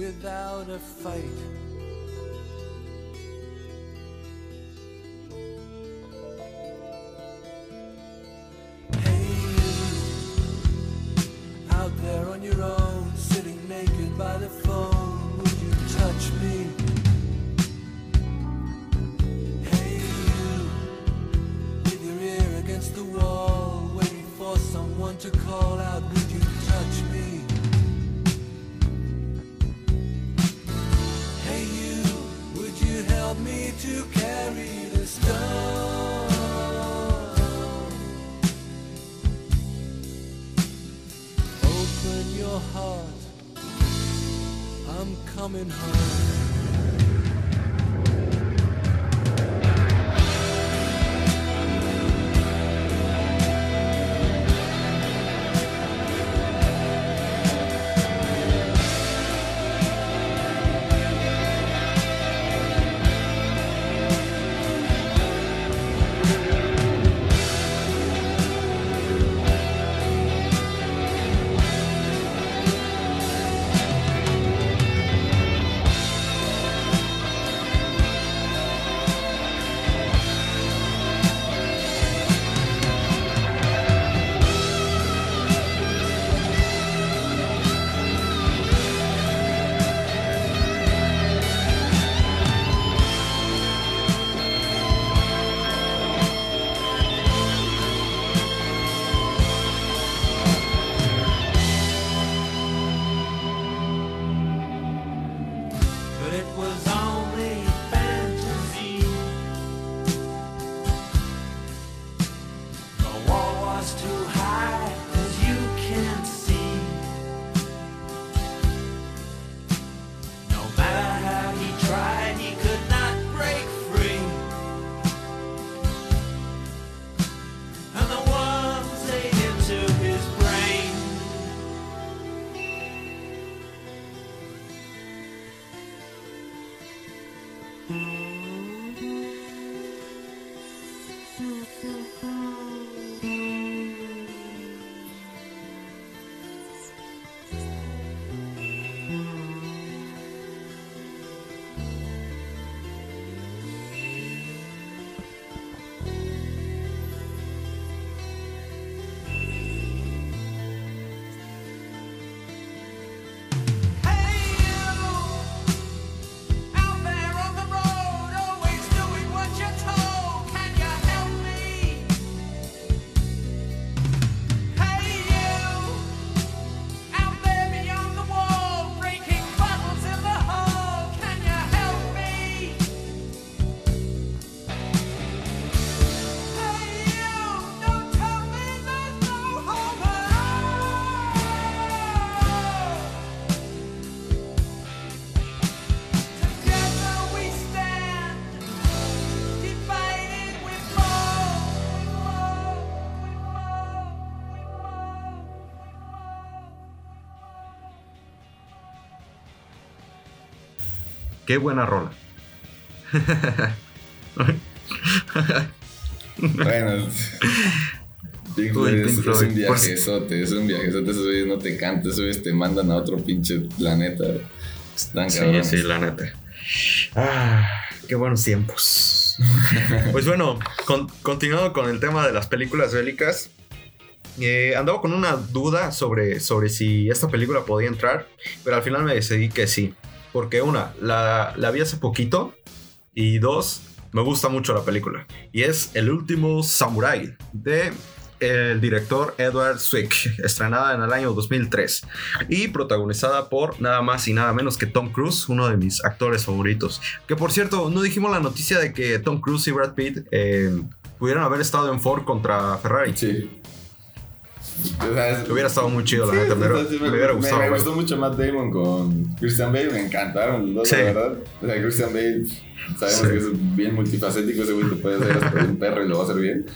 without a fight. Qué buena rola. (laughs) Bueno, Pink Floyd es, Pink es un viajezote, es un viajezote. Esos no te cantan, esos te mandan a otro pinche planeta. Están Sí, cabrones. sí, la neta. Ah, qué buenos tiempos. (laughs) pues bueno, con- continuando con el tema de las películas bélicas, eh, andaba con una duda sobre, sobre si esta película podía entrar, pero al final me decidí que sí. Porque una, la, la vi hace poquito y dos, me gusta mucho la película. Y es El último Samurai de el director Edward Zwick, (laughs) estrenada en el año 2003 y protagonizada por nada más y nada menos que Tom Cruise, uno de mis actores favoritos. Que por cierto, no dijimos la noticia de que Tom Cruise y Brad Pitt eh, pudieron haber estado en Ford contra Ferrari. Sí. O sea, es- Hubiera estado muy chido, la Sí, neta, o me, sea, sí, me hubiera gustado. Me, gustó mucho Matt Damon con Christian Bale, me encantaron los dos, Sí. la verdad. O sea, Christian Bale, sabemos que es bien multifacético, ese güey te puede hacer hasta un perro y lo va a hacer bien.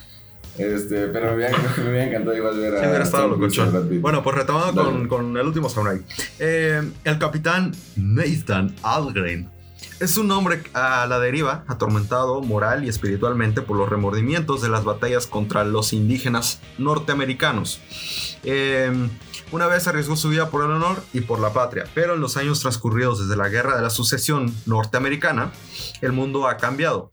Este, pero me hubiera, (laughs) me hubiera encantado igual ver a. Sí, hubiera estado locochón. Bueno, pues retomando con el último samurai. Eh, el capitán Nathan Algren es un hombre a la deriva, atormentado moral y espiritualmente por los remordimientos de las batallas contra los indígenas norteamericanos. Eh, una vez arriesgó su vida por el honor y por la patria, pero en los años transcurridos desde la guerra de la sucesión norteamericana, el mundo ha cambiado.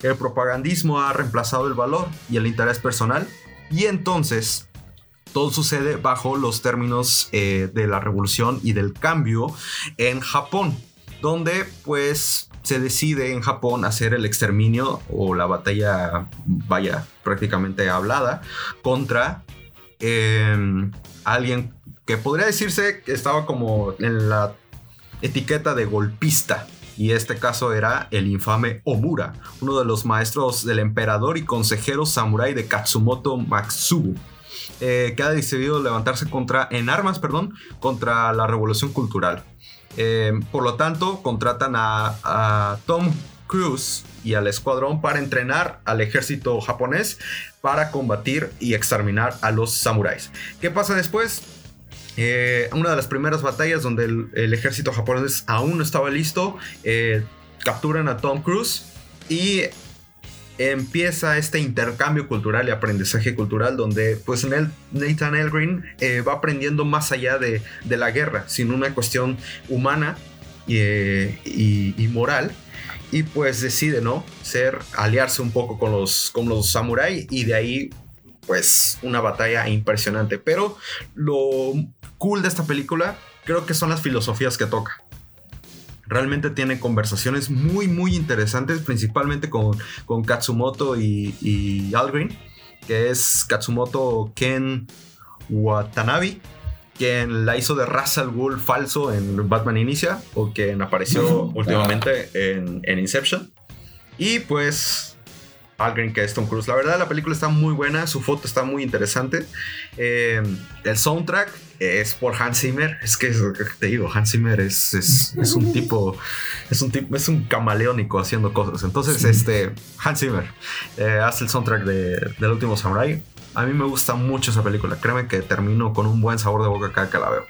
El propagandismo ha reemplazado el valor y el interés personal, y entonces todo sucede bajo los términos eh, de la revolución y del cambio en Japón, donde pues se decide en Japón hacer el exterminio o la batalla, vaya, prácticamente hablada, contra eh, alguien que podría decirse que estaba como en la etiqueta de golpista. Y este caso era el infame Omura, uno de los maestros del emperador y consejero samurái de Katsumoto Matsubu, eh, que ha decidido levantarse contra, en armas, perdón, contra la revolución cultural. Eh, por lo tanto, contratan a, Tom Cruise y al escuadrón para entrenar al ejército japonés para combatir y exterminar a los samuráis. ¿Qué pasa después? Eh, una de las primeras batallas donde el, el ejército japonés aún no estaba listo, eh, capturan a Tom Cruise y empieza este intercambio cultural y aprendizaje cultural donde pues Nathan Elgrin eh, va aprendiendo más allá de, la guerra, sin una cuestión humana y, eh, y moral. Y pues decide, ¿no? Ser, aliarse un poco con los, con los samuráis y de ahí pues una batalla impresionante. Pero lo cool de esta película creo que son las filosofías que toca. Realmente tiene conversaciones muy, muy interesantes, principalmente con, con Katsumoto y, y Algren, que es Katsumoto Ken Watanabe, quien la hizo de al Ghul falso en Batman Inicia, o quien apareció últimamente en, en Inception. Y pues Algren, que es Tom Cruise. La verdad, la película está muy buena, su foto está muy interesante. Eh, el soundtrack es por Hans Zimmer. Es que te digo, Hans Zimmer es, es, es un tipo, es un tipo, es un camaleónico haciendo cosas. Entonces, este, Hans Zimmer eh, hace el soundtrack de, del último Samurai. A mí me gusta mucho esa película. Créeme que termino con un buen sabor de boca cada que la veo.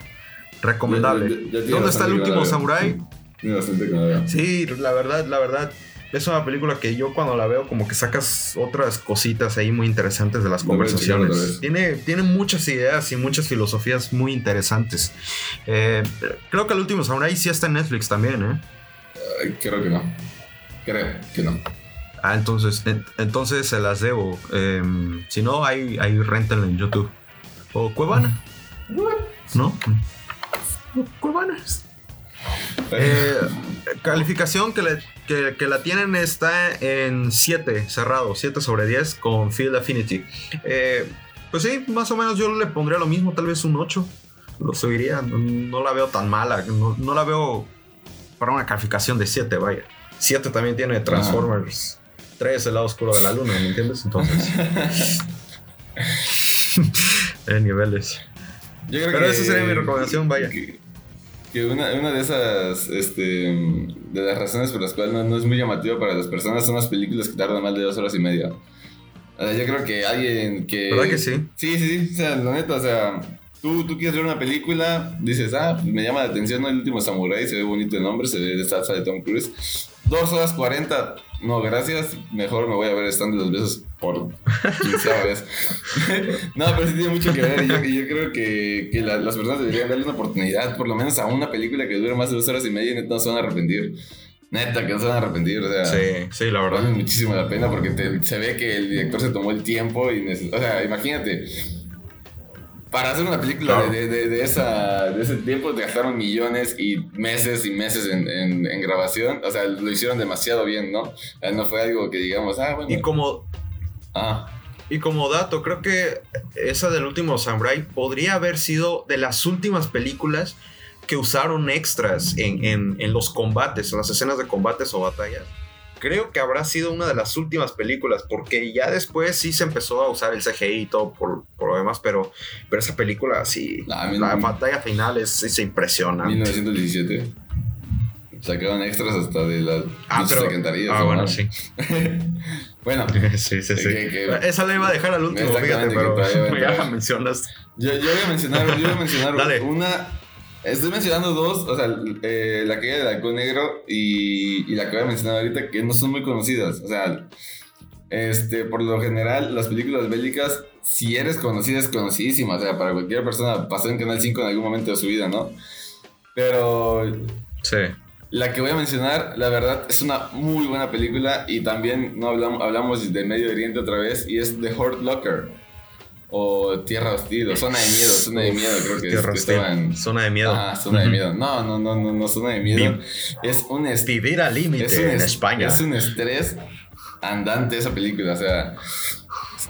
Recomendable. Ya- ya- ya tiene ¿Dónde está el último. Samurai? Sí, la verdad, la verdad. Es una película que yo cuando la veo como que sacas otras cositas ahí muy interesantes de las conversaciones. Tiene, tiene muchas ideas y muchas filosofías muy interesantes. Eh, creo que el último Samurai sí está en Netflix también, ¿eh? Creo que no. Creo que no. Ah, entonces, en- entonces se las debo. Eh, si no, hay, hay rental en YouTube. O Cuevana. ¿No? Cuevana. Eh, calificación que, le- que- que la tienen está en 7, cerrado, 7 sobre 10 con Field Affinity. Eh, pues sí, más o menos yo le pondría lo mismo, tal vez un 8. Lo subiría, no, no la veo tan mala, no, no la veo para una calificación de 7, vaya. 7 también tiene Transformers 3, el lado oscuro de la luna, ¿me entiendes? Entonces... (laughs) (laughs) en niveles. Yo creo Pero que- esa sería mi recomendación, vaya. Que, que una, una de esas, este, de las razones por las cuales no, no es muy llamativa para las personas son las películas que tardan más de dos horas y media. O sea, yo creo que alguien que... ¿Verdad que sí? Sí, sí, sí. O sea, la neta, o sea, Tú, tú quieres ver una película, dices, ah, pues me llama la atención, ¿no? El último Samurai, se ve bonito el nombre, se ve de salsa de Tom Cruise. Dos horas 40, no, gracias, mejor me voy a ver Stand de los Besos por quinceava (laughs) vez. no, pero sí tiene mucho que ver y yo, y yo creo que, que la- las personas deberían darle una oportunidad, por lo menos a una película que dure más de dos horas y media y neta no se van a arrepentir. Neta, que no se van a arrepentir, o sea... Sí, sí, la Vale verdad. muchísimo la pena porque te- se ve que el director se tomó el tiempo y o sea, imagínate para hacer una película Claro. de, de- de esa, de ese tiempo gastaron millones y meses y meses en, en- en grabación, o sea, lo hicieron demasiado bien, ¿no? No fue algo que digamos, ah, bueno, Y como, ah, y como dato, creo que esa del último Samurai podría haber sido de las últimas películas que usaron extras en, en- en los combates, en las escenas de combates o batallas. Creo que habrá sido una de las últimas películas, porque ya después sí se empezó a usar el CGI y todo por, por lo demás, pero, pero esa película sí, la no- batalla final es, es impresionante. 1917. Sacaron extras hasta de las Ah, pero, alcantarillas, ah, ¿no? bueno, sí. (laughs) bueno, (laughs) sí, sí, sí. Que- que- Esa la iba a dejar al último, fíjate, pero ya (laughs) la mencionas. Yo, yo voy a mencionar, yo voy a mencionar Dale. una. Estoy mencionando dos, o sea, eh, la caída del halcón negro y, y la que voy a mencionar ahorita, que no son muy conocidas. O sea, este, por lo general, las películas bélicas, si eres conocida, es conocidísima. O sea, para cualquier persona pasó en Canal 5 en algún momento de su vida, ¿no? Pero Sí. la que voy a mencionar, la verdad, es una muy buena película y también no hablamos, hablamos de Medio Oriente otra vez y es The Hurt Locker o Tierra Hostil o Zona de Miedo, Zona de Miedo creo que, es, Tierra que hostil. estaba en... Zona de miedo. Ah, Zona de. Miedo. No, no, no, no, no, Zona de Miedo. Es un, Vivir al límite es en España. Es un estrés andante esa película, o sea...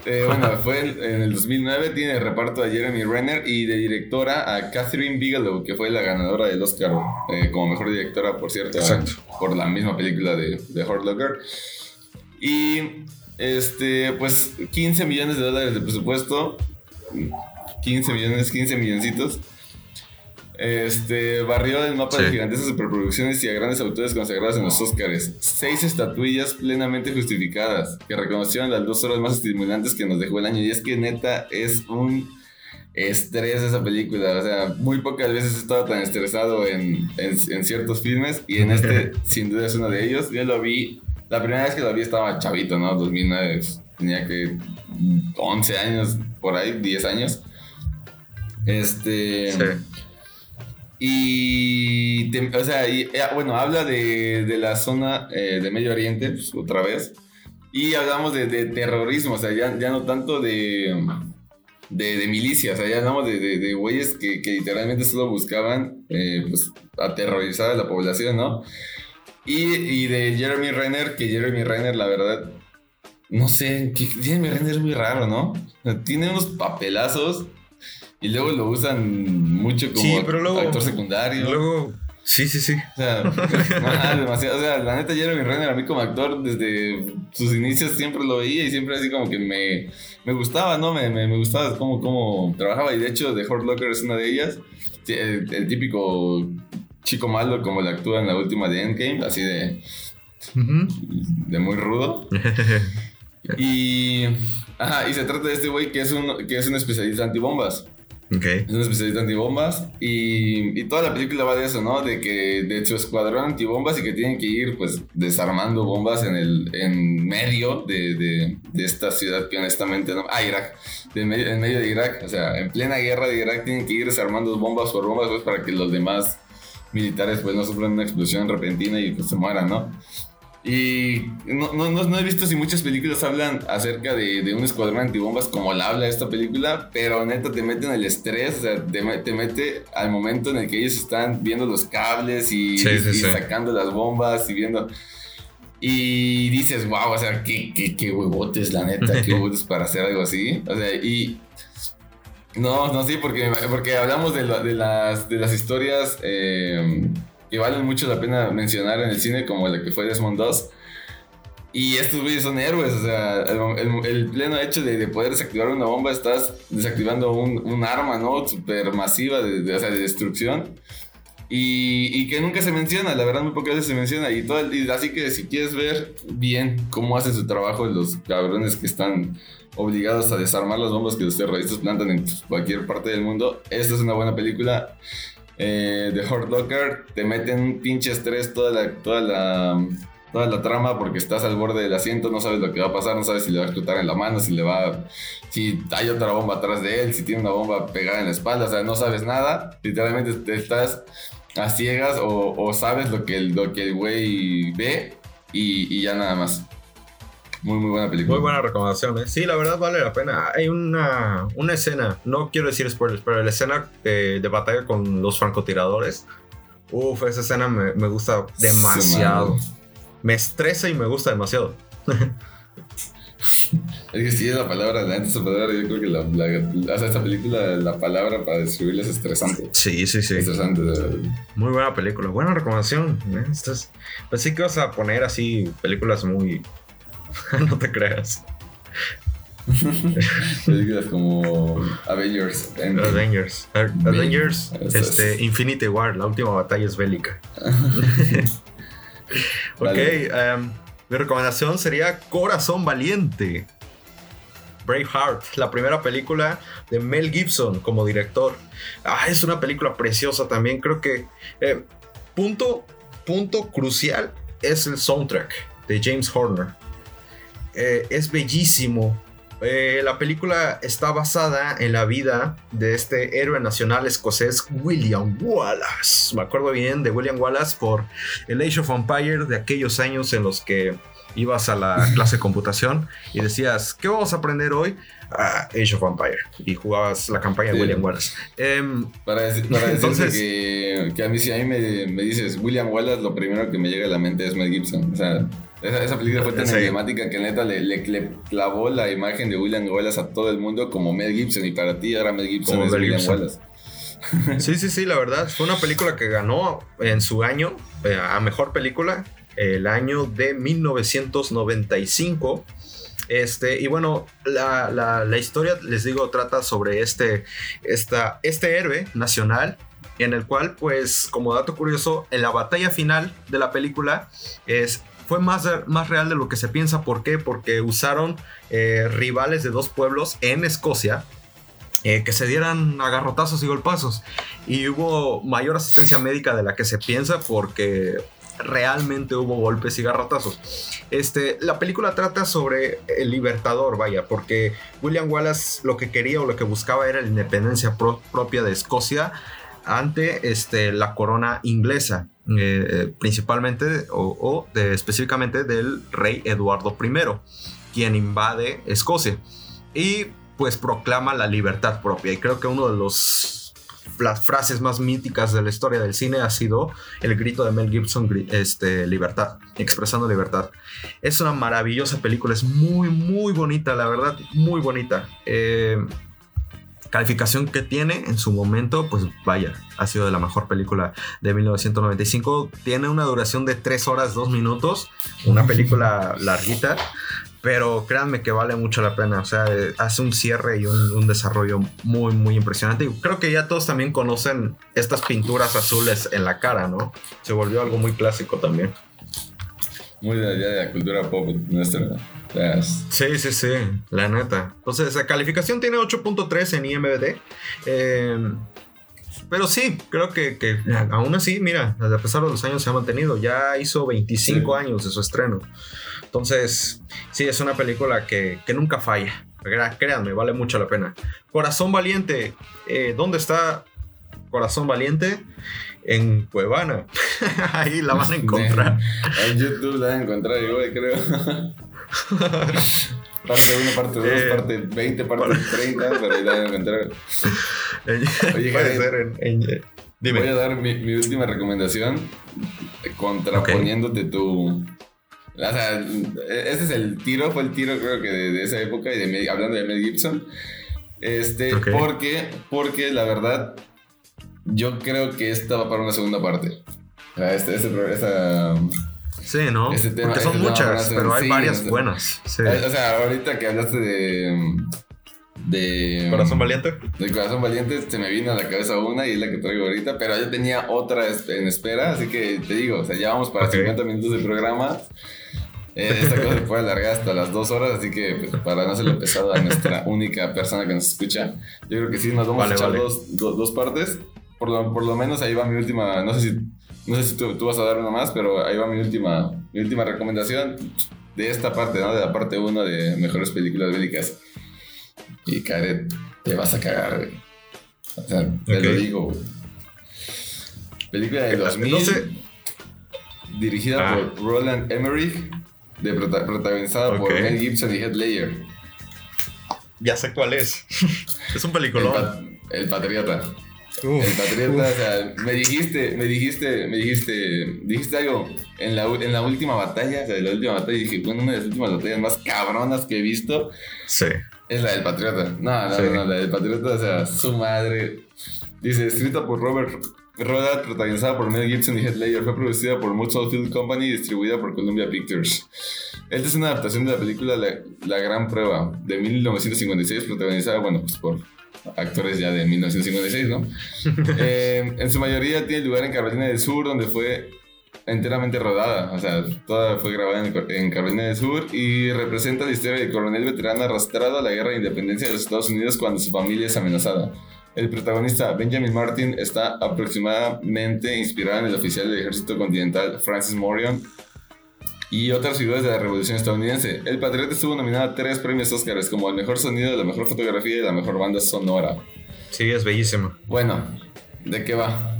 eh, bueno, (laughs) fue en, el 2009, tiene el reparto a Jeremy Renner y de directora a Catherine Bigelow, que fue la ganadora del Oscar eh, como mejor directora, por cierto, Exacto. por la misma película de, de Hurt Locker. Y este, pues 15 millones de dólares de presupuesto, 15 millones, 15 milloncitos. Este, barrió el mapa de gigantescas superproducciones y a grandes autores consagrados en los Oscars. Seis estatuillas plenamente justificadas que reconocieron las dos horas más estimulantes que nos dejó el año. Y es que neta es un estrés esa película. O sea, muy pocas veces he estado tan estresado en, en- en ciertos filmes y en este (laughs) sin duda es uno de ellos. Yo lo vi, la primera vez que lo vi estaba chavito, ¿no? 2009, tenía que 11 años, por ahí, 10 años. Este... Sí. Y, te- o sea, y, eh, bueno, habla de, de la zona eh, de Medio Oriente, pues, otra vez. Y hablamos de, de terrorismo, o sea, ya, ya no tanto de, de, de milicia, o sea, ya hablamos de, de, de güeyes que, que literalmente solo buscaban, eh, pues, aterrorizar a la población, ¿no? Y, y de Jeremy Renner, que Jeremy Renner, la verdad, no sé, que Jeremy Renner es muy raro, ¿no? Tiene unos papelazos y luego lo usan mucho como Sí, pero luego- actor secundario. Luego, sí, sí, sí. O sea, (laughs) demasiado. O sea, la neta, Jeremy Renner, a mí como actor, desde sus inicios siempre lo veía y siempre así como que me, me gustaba, ¿no? Me, me, me gustaba cómo, cómo trabajaba. Y de hecho, The Hurt Locker es una de ellas. El típico chico malo, como le actúa en la última de Endgame, así de, de muy rudo. (laughs) Y, ajá, y se trata de este güey que es un, que es un especialista antibombas. ok. Es un especialista antibombas y, y toda la película va de eso, ¿no? De que de su escuadrón antibombas y que tienen que ir pues desarmando bombas en el en medio de, de- de esta ciudad que honestamente no... Ah, Irak. De medio- en medio de Irak. O sea, en plena guerra de Irak tienen que ir desarmando bombas por bombas pues, para que los demás militares pues no sufran una explosión repentina y pues se mueran, ¿no? Y no, no, no, he visto si muchas películas hablan acerca de, de un escuadrón antibombas como la habla esta película, pero neta te mete en el estrés, o sea, te, te mete al momento en el que ellos están viendo los cables y, Sí, sí, y sí. sacando las bombas y viendo... Y dices, wow, o sea, qué, qué, qué huevotes, la neta, qué (laughs) huevotes para hacer algo así. O sea, y no, no, sí, porque, porque hablamos de, la- de las, de las historias eh, que valen mucho la pena mencionar en el cine, como la que fue Desmond 2. Y estos güeyes son héroes, o sea, el, pleno hecho de, de poder desactivar una bomba, estás desactivando un, un arma, ¿no? Super masiva, de, de- de destrucción. Y, y que nunca se menciona, la verdad muy pocas veces se menciona. Y, todo, y así que si quieres ver bien cómo hacen su trabajo los cabrones que están obligados a desarmar las bombas que los terroristas plantan en cualquier parte del mundo, esta es una buena película. Eh, The Hurt Locker te meten un pinche estrés toda la, toda la toda la trama porque estás al borde del asiento, no sabes lo que va a pasar, no sabes si le va a explotar en la mano, si le va, si hay otra bomba atrás de él, si tiene una bomba pegada en la espalda, o sea, no sabes nada, literalmente te estás a ciegas o, o sabes lo que el, lo que el güey ve y, y ya nada más. Muy, muy buena película. Muy buena recomendación, ¿eh? Sí, la verdad vale la pena. Hay una, una escena, no quiero decir spoilers, pero la escena eh, de batalla con los francotiradores. Uf, esa escena me, me gusta demasiado. Madre. Me estresa y me gusta demasiado. (laughs) Es que sí, es la palabra, la neta, esa palabra, yo creo que la, la, o sea, esta película, la palabra para describirla es estresante. Sí, sí, sí. Estresante. Muy buena película. Buena recomendación. ¿eh? Estás- Pensé que ibas a poner así películas muy... (laughs) no te creas. (laughs) películas como Avengers. Endgame. Avengers. Avengers. Es. Este, Infinity War. La última batalla es bélica. (laughs) ok. Vale. em, mi recomendación sería Corazón Valiente. Braveheart, la primera película de Mel Gibson como director. Ah, es una película preciosa también. Creo que eh, punto, punto crucial es el soundtrack de James Horner. Eh, es bellísimo. Eh, la película está basada en la vida de este héroe nacional escocés William Wallace. Me acuerdo bien de William Wallace por el Age of Empire de aquellos años en los que ibas a la (laughs) clase de computación y decías, ¿qué vamos a aprender hoy? Ah, Age of Empire. Y jugabas la campaña de. William Wallace. Em, Para, decir, para decirte Entonces- que, que a mí si a mí me, me dices William Wallace, lo primero que me llega a la mente es Mel Gibson. O sea, esa, esa película fue tan Sí. emblemática que neta le, le- le clavó la imagen de William Wallace a todo el mundo como Mel Gibson. Y para ti ahora Mel Gibson Como es Mel William Gibson. Wallace. Sí, sí, sí, la verdad. Fue una película que ganó en su año eh, a mejor película, el año de 1995. Este, y bueno, la, la- historia, les digo, trata sobre este, esta, este héroe nacional. En el cual, pues, como dato curioso, en la batalla final de la película es, fue más, más real de lo que se piensa. ¿Por qué? Porque usaron eh, rivales de dos pueblos en Escocia eh, que se dieran agarrotazos y golpazos. Y hubo mayor asistencia médica de la que se piensa porque realmente hubo golpes y garrotazos. Este, la película trata sobre el libertador, vaya, porque William Wallace lo que quería o lo que buscaba era la independencia pro- propia de Escocia ante este, la corona inglesa, eh, principalmente o, específicamente del rey Eduardo I, quien invade Escocia. Y pues proclama la libertad propia. Y creo que uno de los las frases más míticas de la historia del cine ha sido el grito de Mel Gibson, este, libertad, expresando libertad. Es una maravillosa película, es muy, muy bonita, la verdad, muy bonita. Eh, calificación que tiene en su momento, pues vaya, ha sido de la mejor película de 1995. Tiene una duración de 3 horas 2 minutos, una película larguita, pero créanme que vale mucho la pena. O sea, eh, hace un cierre y un, un desarrollo muy, muy impresionante. Y creo que ya todos también conocen estas pinturas azules en la cara, ¿no? Se volvió algo muy clásico también. Muy de, ya de la cultura pop nuestra. O sea, es- Sí, sí, sí, la neta. Entonces, la calificación tiene 8.3 en IMDb. Eh, pero sí, creo que, que aún así, mira, a pesar de los años se ha mantenido. Ya hizo 25 Sí. años de su estreno. Entonces, sí, es una película que, que nunca falla. Créanme, vale mucho la pena. Corazón Valiente. eh, ¿Dónde está Corazón Valiente? En Cuevana. (laughs) Ahí la van a (laughs) encontrar. (laughs) En YouTube la van a encontrar igual, creo. parte 1, parte 2, Eh, parte 20, parte 30, pero ahí la van a encontrar. Oye, Puede Jared, ser en... en- dime. Voy a dar mi, mi última recomendación contraponiéndote tu. O sea, ese es el tiro, fue el tiro creo que de, de esa época y de hablando de Mel Gibson. Este, Ok. porque, porque la verdad, yo creo que esta va para una segunda parte. Sea, este, este, esta- Sí, ¿no? Este tema- Porque son este muchas, pero hay sí, varias o sea, buenas. Sí. O sea, ahorita que hablaste de, de Corazón Valiente. de Corazón Valiente se me vino a la cabeza una y es la que traigo ahorita, pero yo tenía otra en espera, así que te digo, o sea, ya vamos para Ok. 50 minutos de programa. Eh, esta cosa se puede alargar hasta las dos horas, así que pues, para no hacerlo pesado a nuestra única persona que nos escucha, yo creo que sí, nos vamos Vale, a echar vale. dos, do- dos partes. Por lo, por lo menos ahí va mi última, no sé si, no sé si tú, tú vas a dar una más, pero ahí va mi última, mi última recomendación de esta parte, ¿no? De la parte 1 de mejores películas bélicas. Y Karen, te vas a cagar, güey. O sea, te lo digo, güey. Película de 2000, No sé. dirigida Ah. por Roland Emmerich, de prota- protagonizada por. Mel Gibson y Heath Ledger. Ya sé cuál es. (laughs) es un El, peliculón. pa- el Patriota. Uf, El Patriota, o sea, me dijiste, me dijiste, me dijiste, dijiste algo en la, en la última batalla, o sea, en la última batalla, dije, bueno, una de las últimas batallas más cabronas que he visto Sí. Es la del Patriota. No, no, Sí. no, la del Patriota, o sea, su madre. Dice, escrita por Robert Rodat, protagonizada por Mel Gibson y Heath Ledger, fue producida por Mutual Film Company y distribuida por Columbia Pictures. Esta es una adaptación de la película La, La Gran Prueba, de 1956, protagonizada, bueno, pues por actores ya de 1956, ¿no? (laughs) Eh, en su mayoría tiene lugar en Carolina del Sur, donde fue enteramente rodada, o sea, toda fue grabada en, en Carolina del Sur y representa la historia del coronel veterano arrastrado a la guerra de independencia de los Estados Unidos cuando su familia es amenazada. El protagonista, Benjamin Martin, está aproximadamente inspirado en el oficial del ejército continental Francis Morion y otras figuras de la revolución estadounidense. El Patriota estuvo nominado a tres premios Oscars como el mejor sonido, la mejor fotografía y la mejor banda sonora. Sí, es bellísimo. Bueno, ¿de qué va?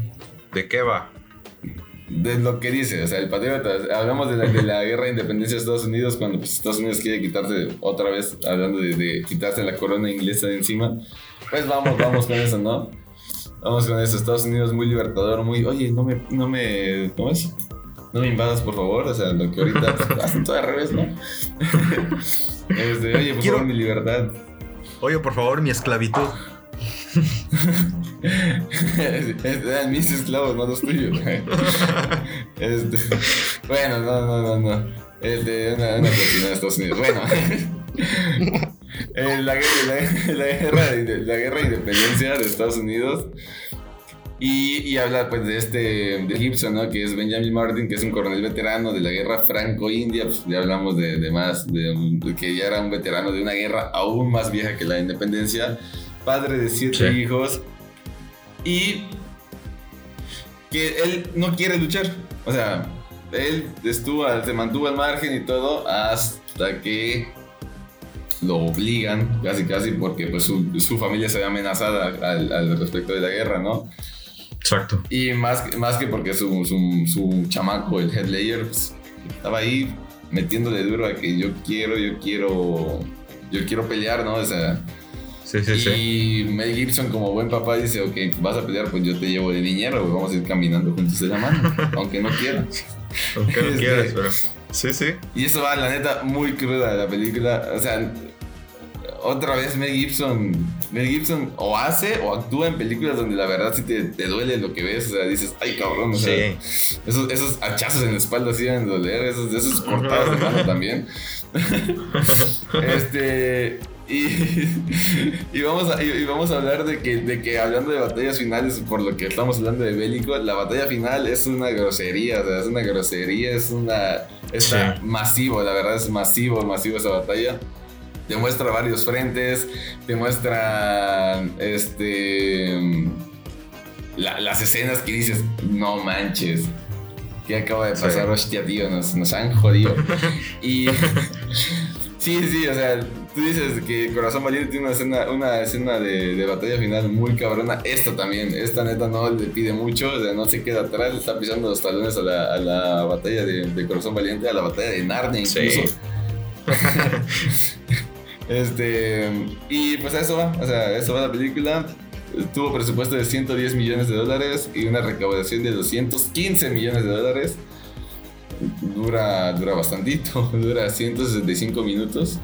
¿De qué va? De lo que dice, o sea, el patriota, hablamos de la, de la guerra de independencia de Estados Unidos cuando pues, Estados Unidos quiere quitarse otra vez, hablando de, de quitarse la corona inglesa de encima, pues vamos, vamos con eso, ¿no? Vamos con eso, Estados Unidos muy libertador, muy, oye, no me, no me, ¿cómo es? No me invadas, por favor, o sea, lo que ahorita (laughs) hacen todo al revés, ¿no? (laughs) Este, oye, por Quiero- favor, mi libertad. Oye, por favor, mi esclavitud. (laughs) Eran mis esclavos, no los tuyos. Este, bueno, no, no, no, no. Este, una, una cortina de Estados Unidos. Bueno. (laughs) La, la- la guerra la guerra de independencia de Estados Unidos. Y, y habla pues de este de Gibson, ¿no? Que es Benjamin Martin, que es un coronel veterano de la guerra franco-india. Pues ya hablamos de, de más, de, de que ya era un veterano de una guerra aún más vieja que la independencia. Padre de siete Sí. hijos. Y que él no quiere luchar. O sea, él estuvo, se mantuvo al margen y todo hasta que lo obligan, casi casi, porque pues su, su familia se ve amenazada al, al respecto de la guerra, ¿no? Exacto. Y más, que- más que porque su, su, su chamaco, el Head Layer, pues, estaba ahí metiéndole duro a que yo quiero, yo quiero, yo quiero pelear, ¿no? O sea, Sí, sí, sí. y Mel Gibson, como buen papá, dice: Ok, vas a pelear, pues yo te llevo de niñero, güey, vamos a ir caminando juntos de la mano, (laughs) aunque no quiera. Aunque no Este- quieras, pero. Sí, sí. Y eso va, la neta, muy cruda de la película. O sea, otra vez Mel Gibson. Mel Gibson o hace o actúa en películas donde la verdad sí te, te duele lo que ves. O sea, dices, ay cabrón. O sea, esos, esos hachazos en la espalda sí deben doler. Esos, esos cortados de mano (laughs) también. (laughs) este. Y, (laughs) y, vamos a, y, vamos a hablar de que, de que hablando de batallas finales, por lo que estamos hablando de bélico, la batalla final es una grosería, o sea, es una grosería, es una... Está Sí. masivo, la verdad es masivo, masivo esa batalla. Te muestra varios frentes, te muestra este... la- las escenas que dices, no manches, ¿qué acaba de Sí. pasar? Hostia, tío, nos, nos han jodido. (laughs) y... (laughs) Sí, sí, o sea, tú dices que Corazón Valiente tiene una escena, una escena de, de batalla final muy cabrona. Esta también, esta neta no le pide mucho, o sea, no se queda atrás, le está pisando los talones a la, a la batalla de, de Corazón Valiente, a la batalla de Narnia Sí. incluso. (laughs) este, y pues a eso va, o sea, a eso va la película. Tuvo presupuesto de 110 millones de dólares y una recaudación de 215 millones de dólares. Dura, dura bastantito, (laughs) dura 165 minutos.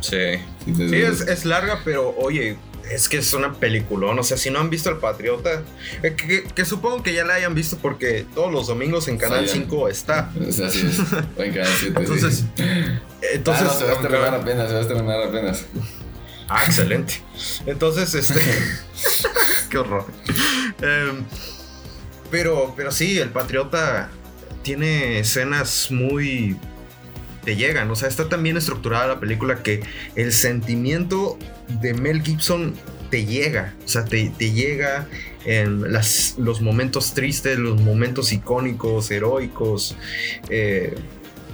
Sí. Sí, es, es larga, pero oye, es que es una peliculón. O sea, si no han visto El Patriota, eh, que, que supongo que ya la hayan visto porque todos los domingos en Canal Fallan. 5 está. O sea, así es. En siete, sí. Entonces, Ah, entonces no, se va a estrenar apenas, se va a estrenar apenas. Ah, excelente. Entonces, este. (laughs) (laughs) qué horror. Em, pero, pero sí, el Patriota tiene escenas muy. Te llegan. O sea, está tan bien estructurada la película que el sentimiento de Mel Gibson te llega. O sea, te, te llega en las, los momentos tristes, los momentos icónicos, heroicos. eh,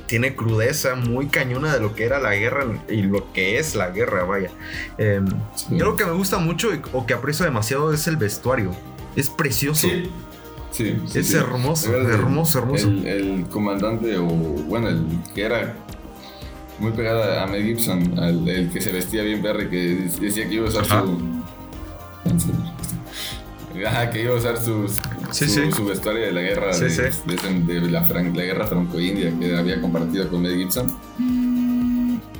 tiene crudeza muy cañona de lo que era la guerra y lo que es la guerra, vaya. Eh, Sí. yo lo que me gusta mucho y- o que aprecio demasiado es el vestuario. Es precioso. Sí. Sí, sí, Es sí. hermoso, verdad, hermoso, hermoso. El, el comandante, o bueno, el que era muy pegado a Mel Gibson, al, el que se vestía bien y que decía que iba a usar Ajá. su. Ajá, que iba a usar sus, Sí, su, su vestuario de la guerra de, sí. de- de la, fran- la guerra franco-india que había compartido con Mel Gibson.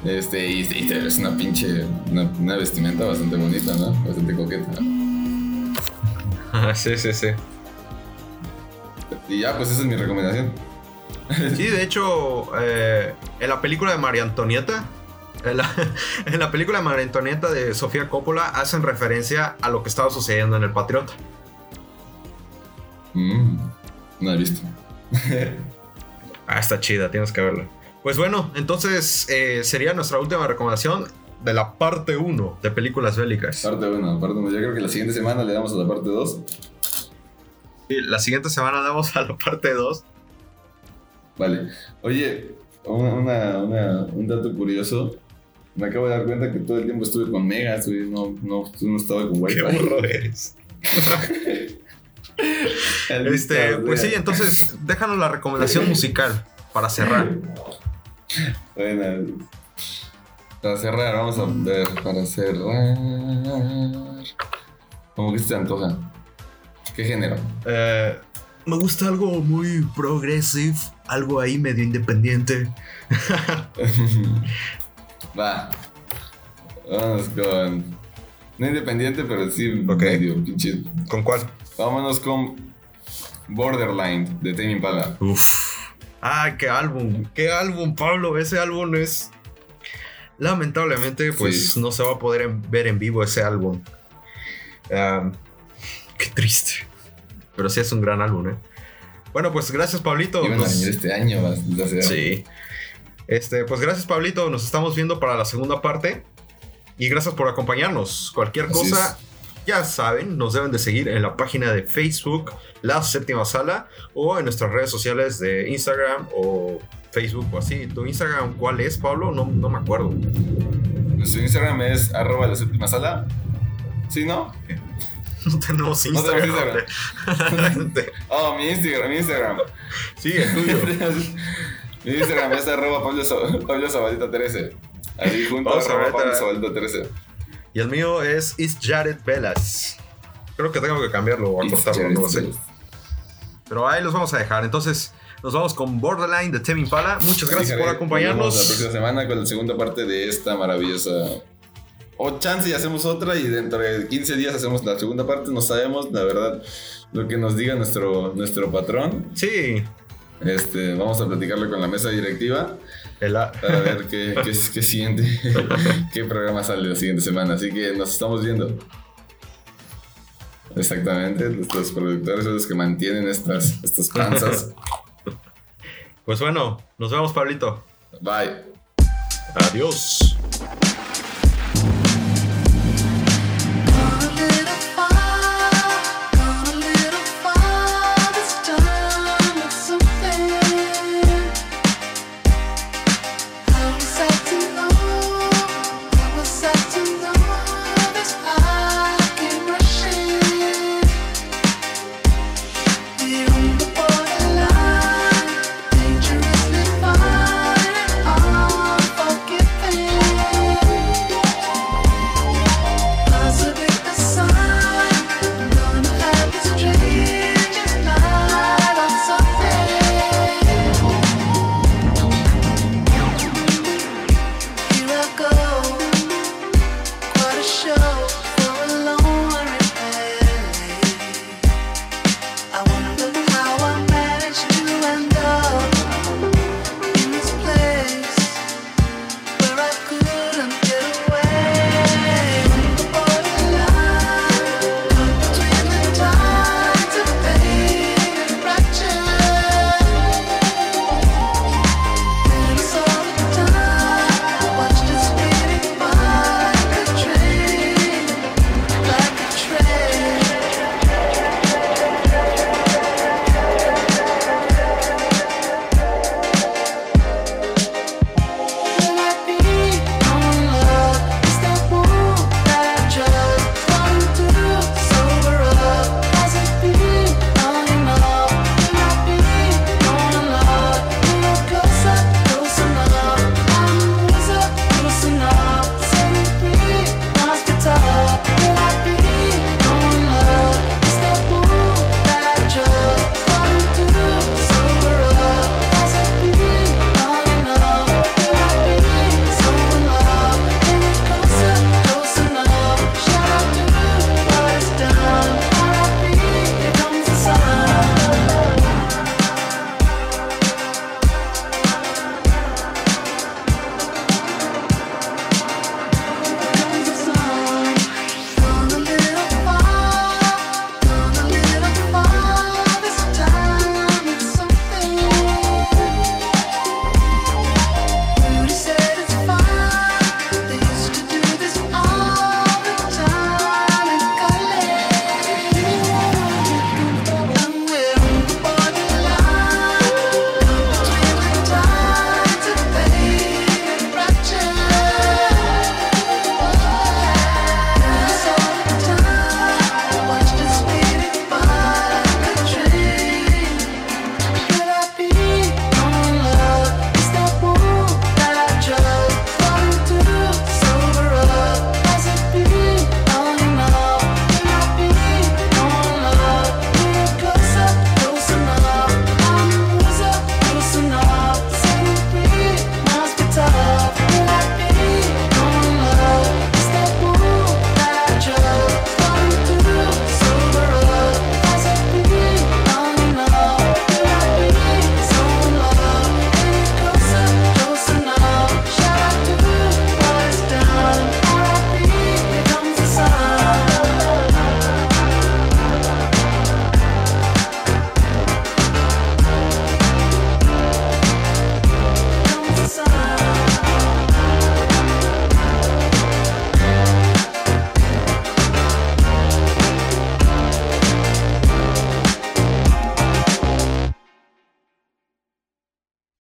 Este, y, y es una pinche, una, una vestimenta bastante bonita, ¿no? Bastante coqueta. sí, sí, sí. Y ya, pues esa es mi recomendación. Sí, de hecho, eh, en la película de María Antonieta, en la, (laughs) en la película de María Antonieta de Sofía Coppola, hacen referencia a lo que estaba sucediendo en El Patriota. Mm, no he visto. (laughs) Ah, está chida, tienes que verla. Pues bueno, entonces eh, sería nuestra última recomendación de la parte 1 de películas bélicas. Parte 1, parte 1. Yo creo que la siguiente semana le damos a la parte 2. Y La siguiente semana damos (laughs) a la parte 2. Vale. Oye, una, una- una- un dato curioso. Me acabo de dar cuenta que todo el tiempo estuve con megas, güey. No, no, no estaba con wifi. Qué burro eres. (laughs) Este, pues sí, entonces déjanos la recomendación (laughs) musical para cerrar. Bueno, para cerrar, vamos a ver. Para cerrar. ¿Cómo que se te antoja? ¿Qué género? Eh, me gusta algo muy progressive, algo ahí medio independiente. (laughs) Va. Vamos con. No independiente, pero sí Ok. medio pinche. ¿Con cuál? Vámonos con Borderline de Tame Impala. Uf. Ah, qué álbum, qué álbum, Pablo. Ese álbum es. Lamentablemente, pues Sí. no se va a poder ver en vivo ese álbum. Ah, qué triste. Pero sí es un gran álbum, ¿eh? Bueno, pues gracias, Pablito. Iban a Nos- venir este año. Sí. Este, pues gracias, Pablito. Nos estamos viendo para la segunda parte. Y gracias por acompañarnos. Cualquier Así cosa, ya saben, nos deben de seguir en la página de Facebook, La Séptima Sala, o en nuestras redes sociales de Instagram o Facebook o así. ¿Tu Instagram cuál es, Pablo? No, no me acuerdo. Nuestro Instagram es arroba la séptima sala. ¿Sí, no? (laughs) No tenemos No tenemos Instagram. (laughs) (laughs) Oh, mi Instagram, mi Instagram. sí, el tuyo. mi Instagram es arroba Pablo, Pablo Zabalita 13. Ahí junto Vamos a arroba ver, Pablo ta- Zabalita 13. Y el mío es Is Jared Velas. Creo que tengo que cambiarlo o acortarlo, no lo sé. Pero ahí los vamos a dejar. Entonces, nos vamos con Borderline de Tame Impala. Muchas gracias por Nos vemos la acompañarnos. próxima semana con la segunda parte de esta maravillosa. O chance y hacemos otra y dentro de 15 días hacemos la segunda parte. No sabemos, la verdad, lo que nos diga nuestro, nuestro patrón. Sí, Este, vamos a platicarlo con la mesa directiva para ver qué, (laughs) qué, qué siguiente, (laughs) qué programa sale la siguiente semana. Así que nos estamos viendo. Exactamente, nuestros productores son los que mantienen estas, estas panzas. (laughs) Pues bueno, nos vemos, Pablito. Bye. Adiós.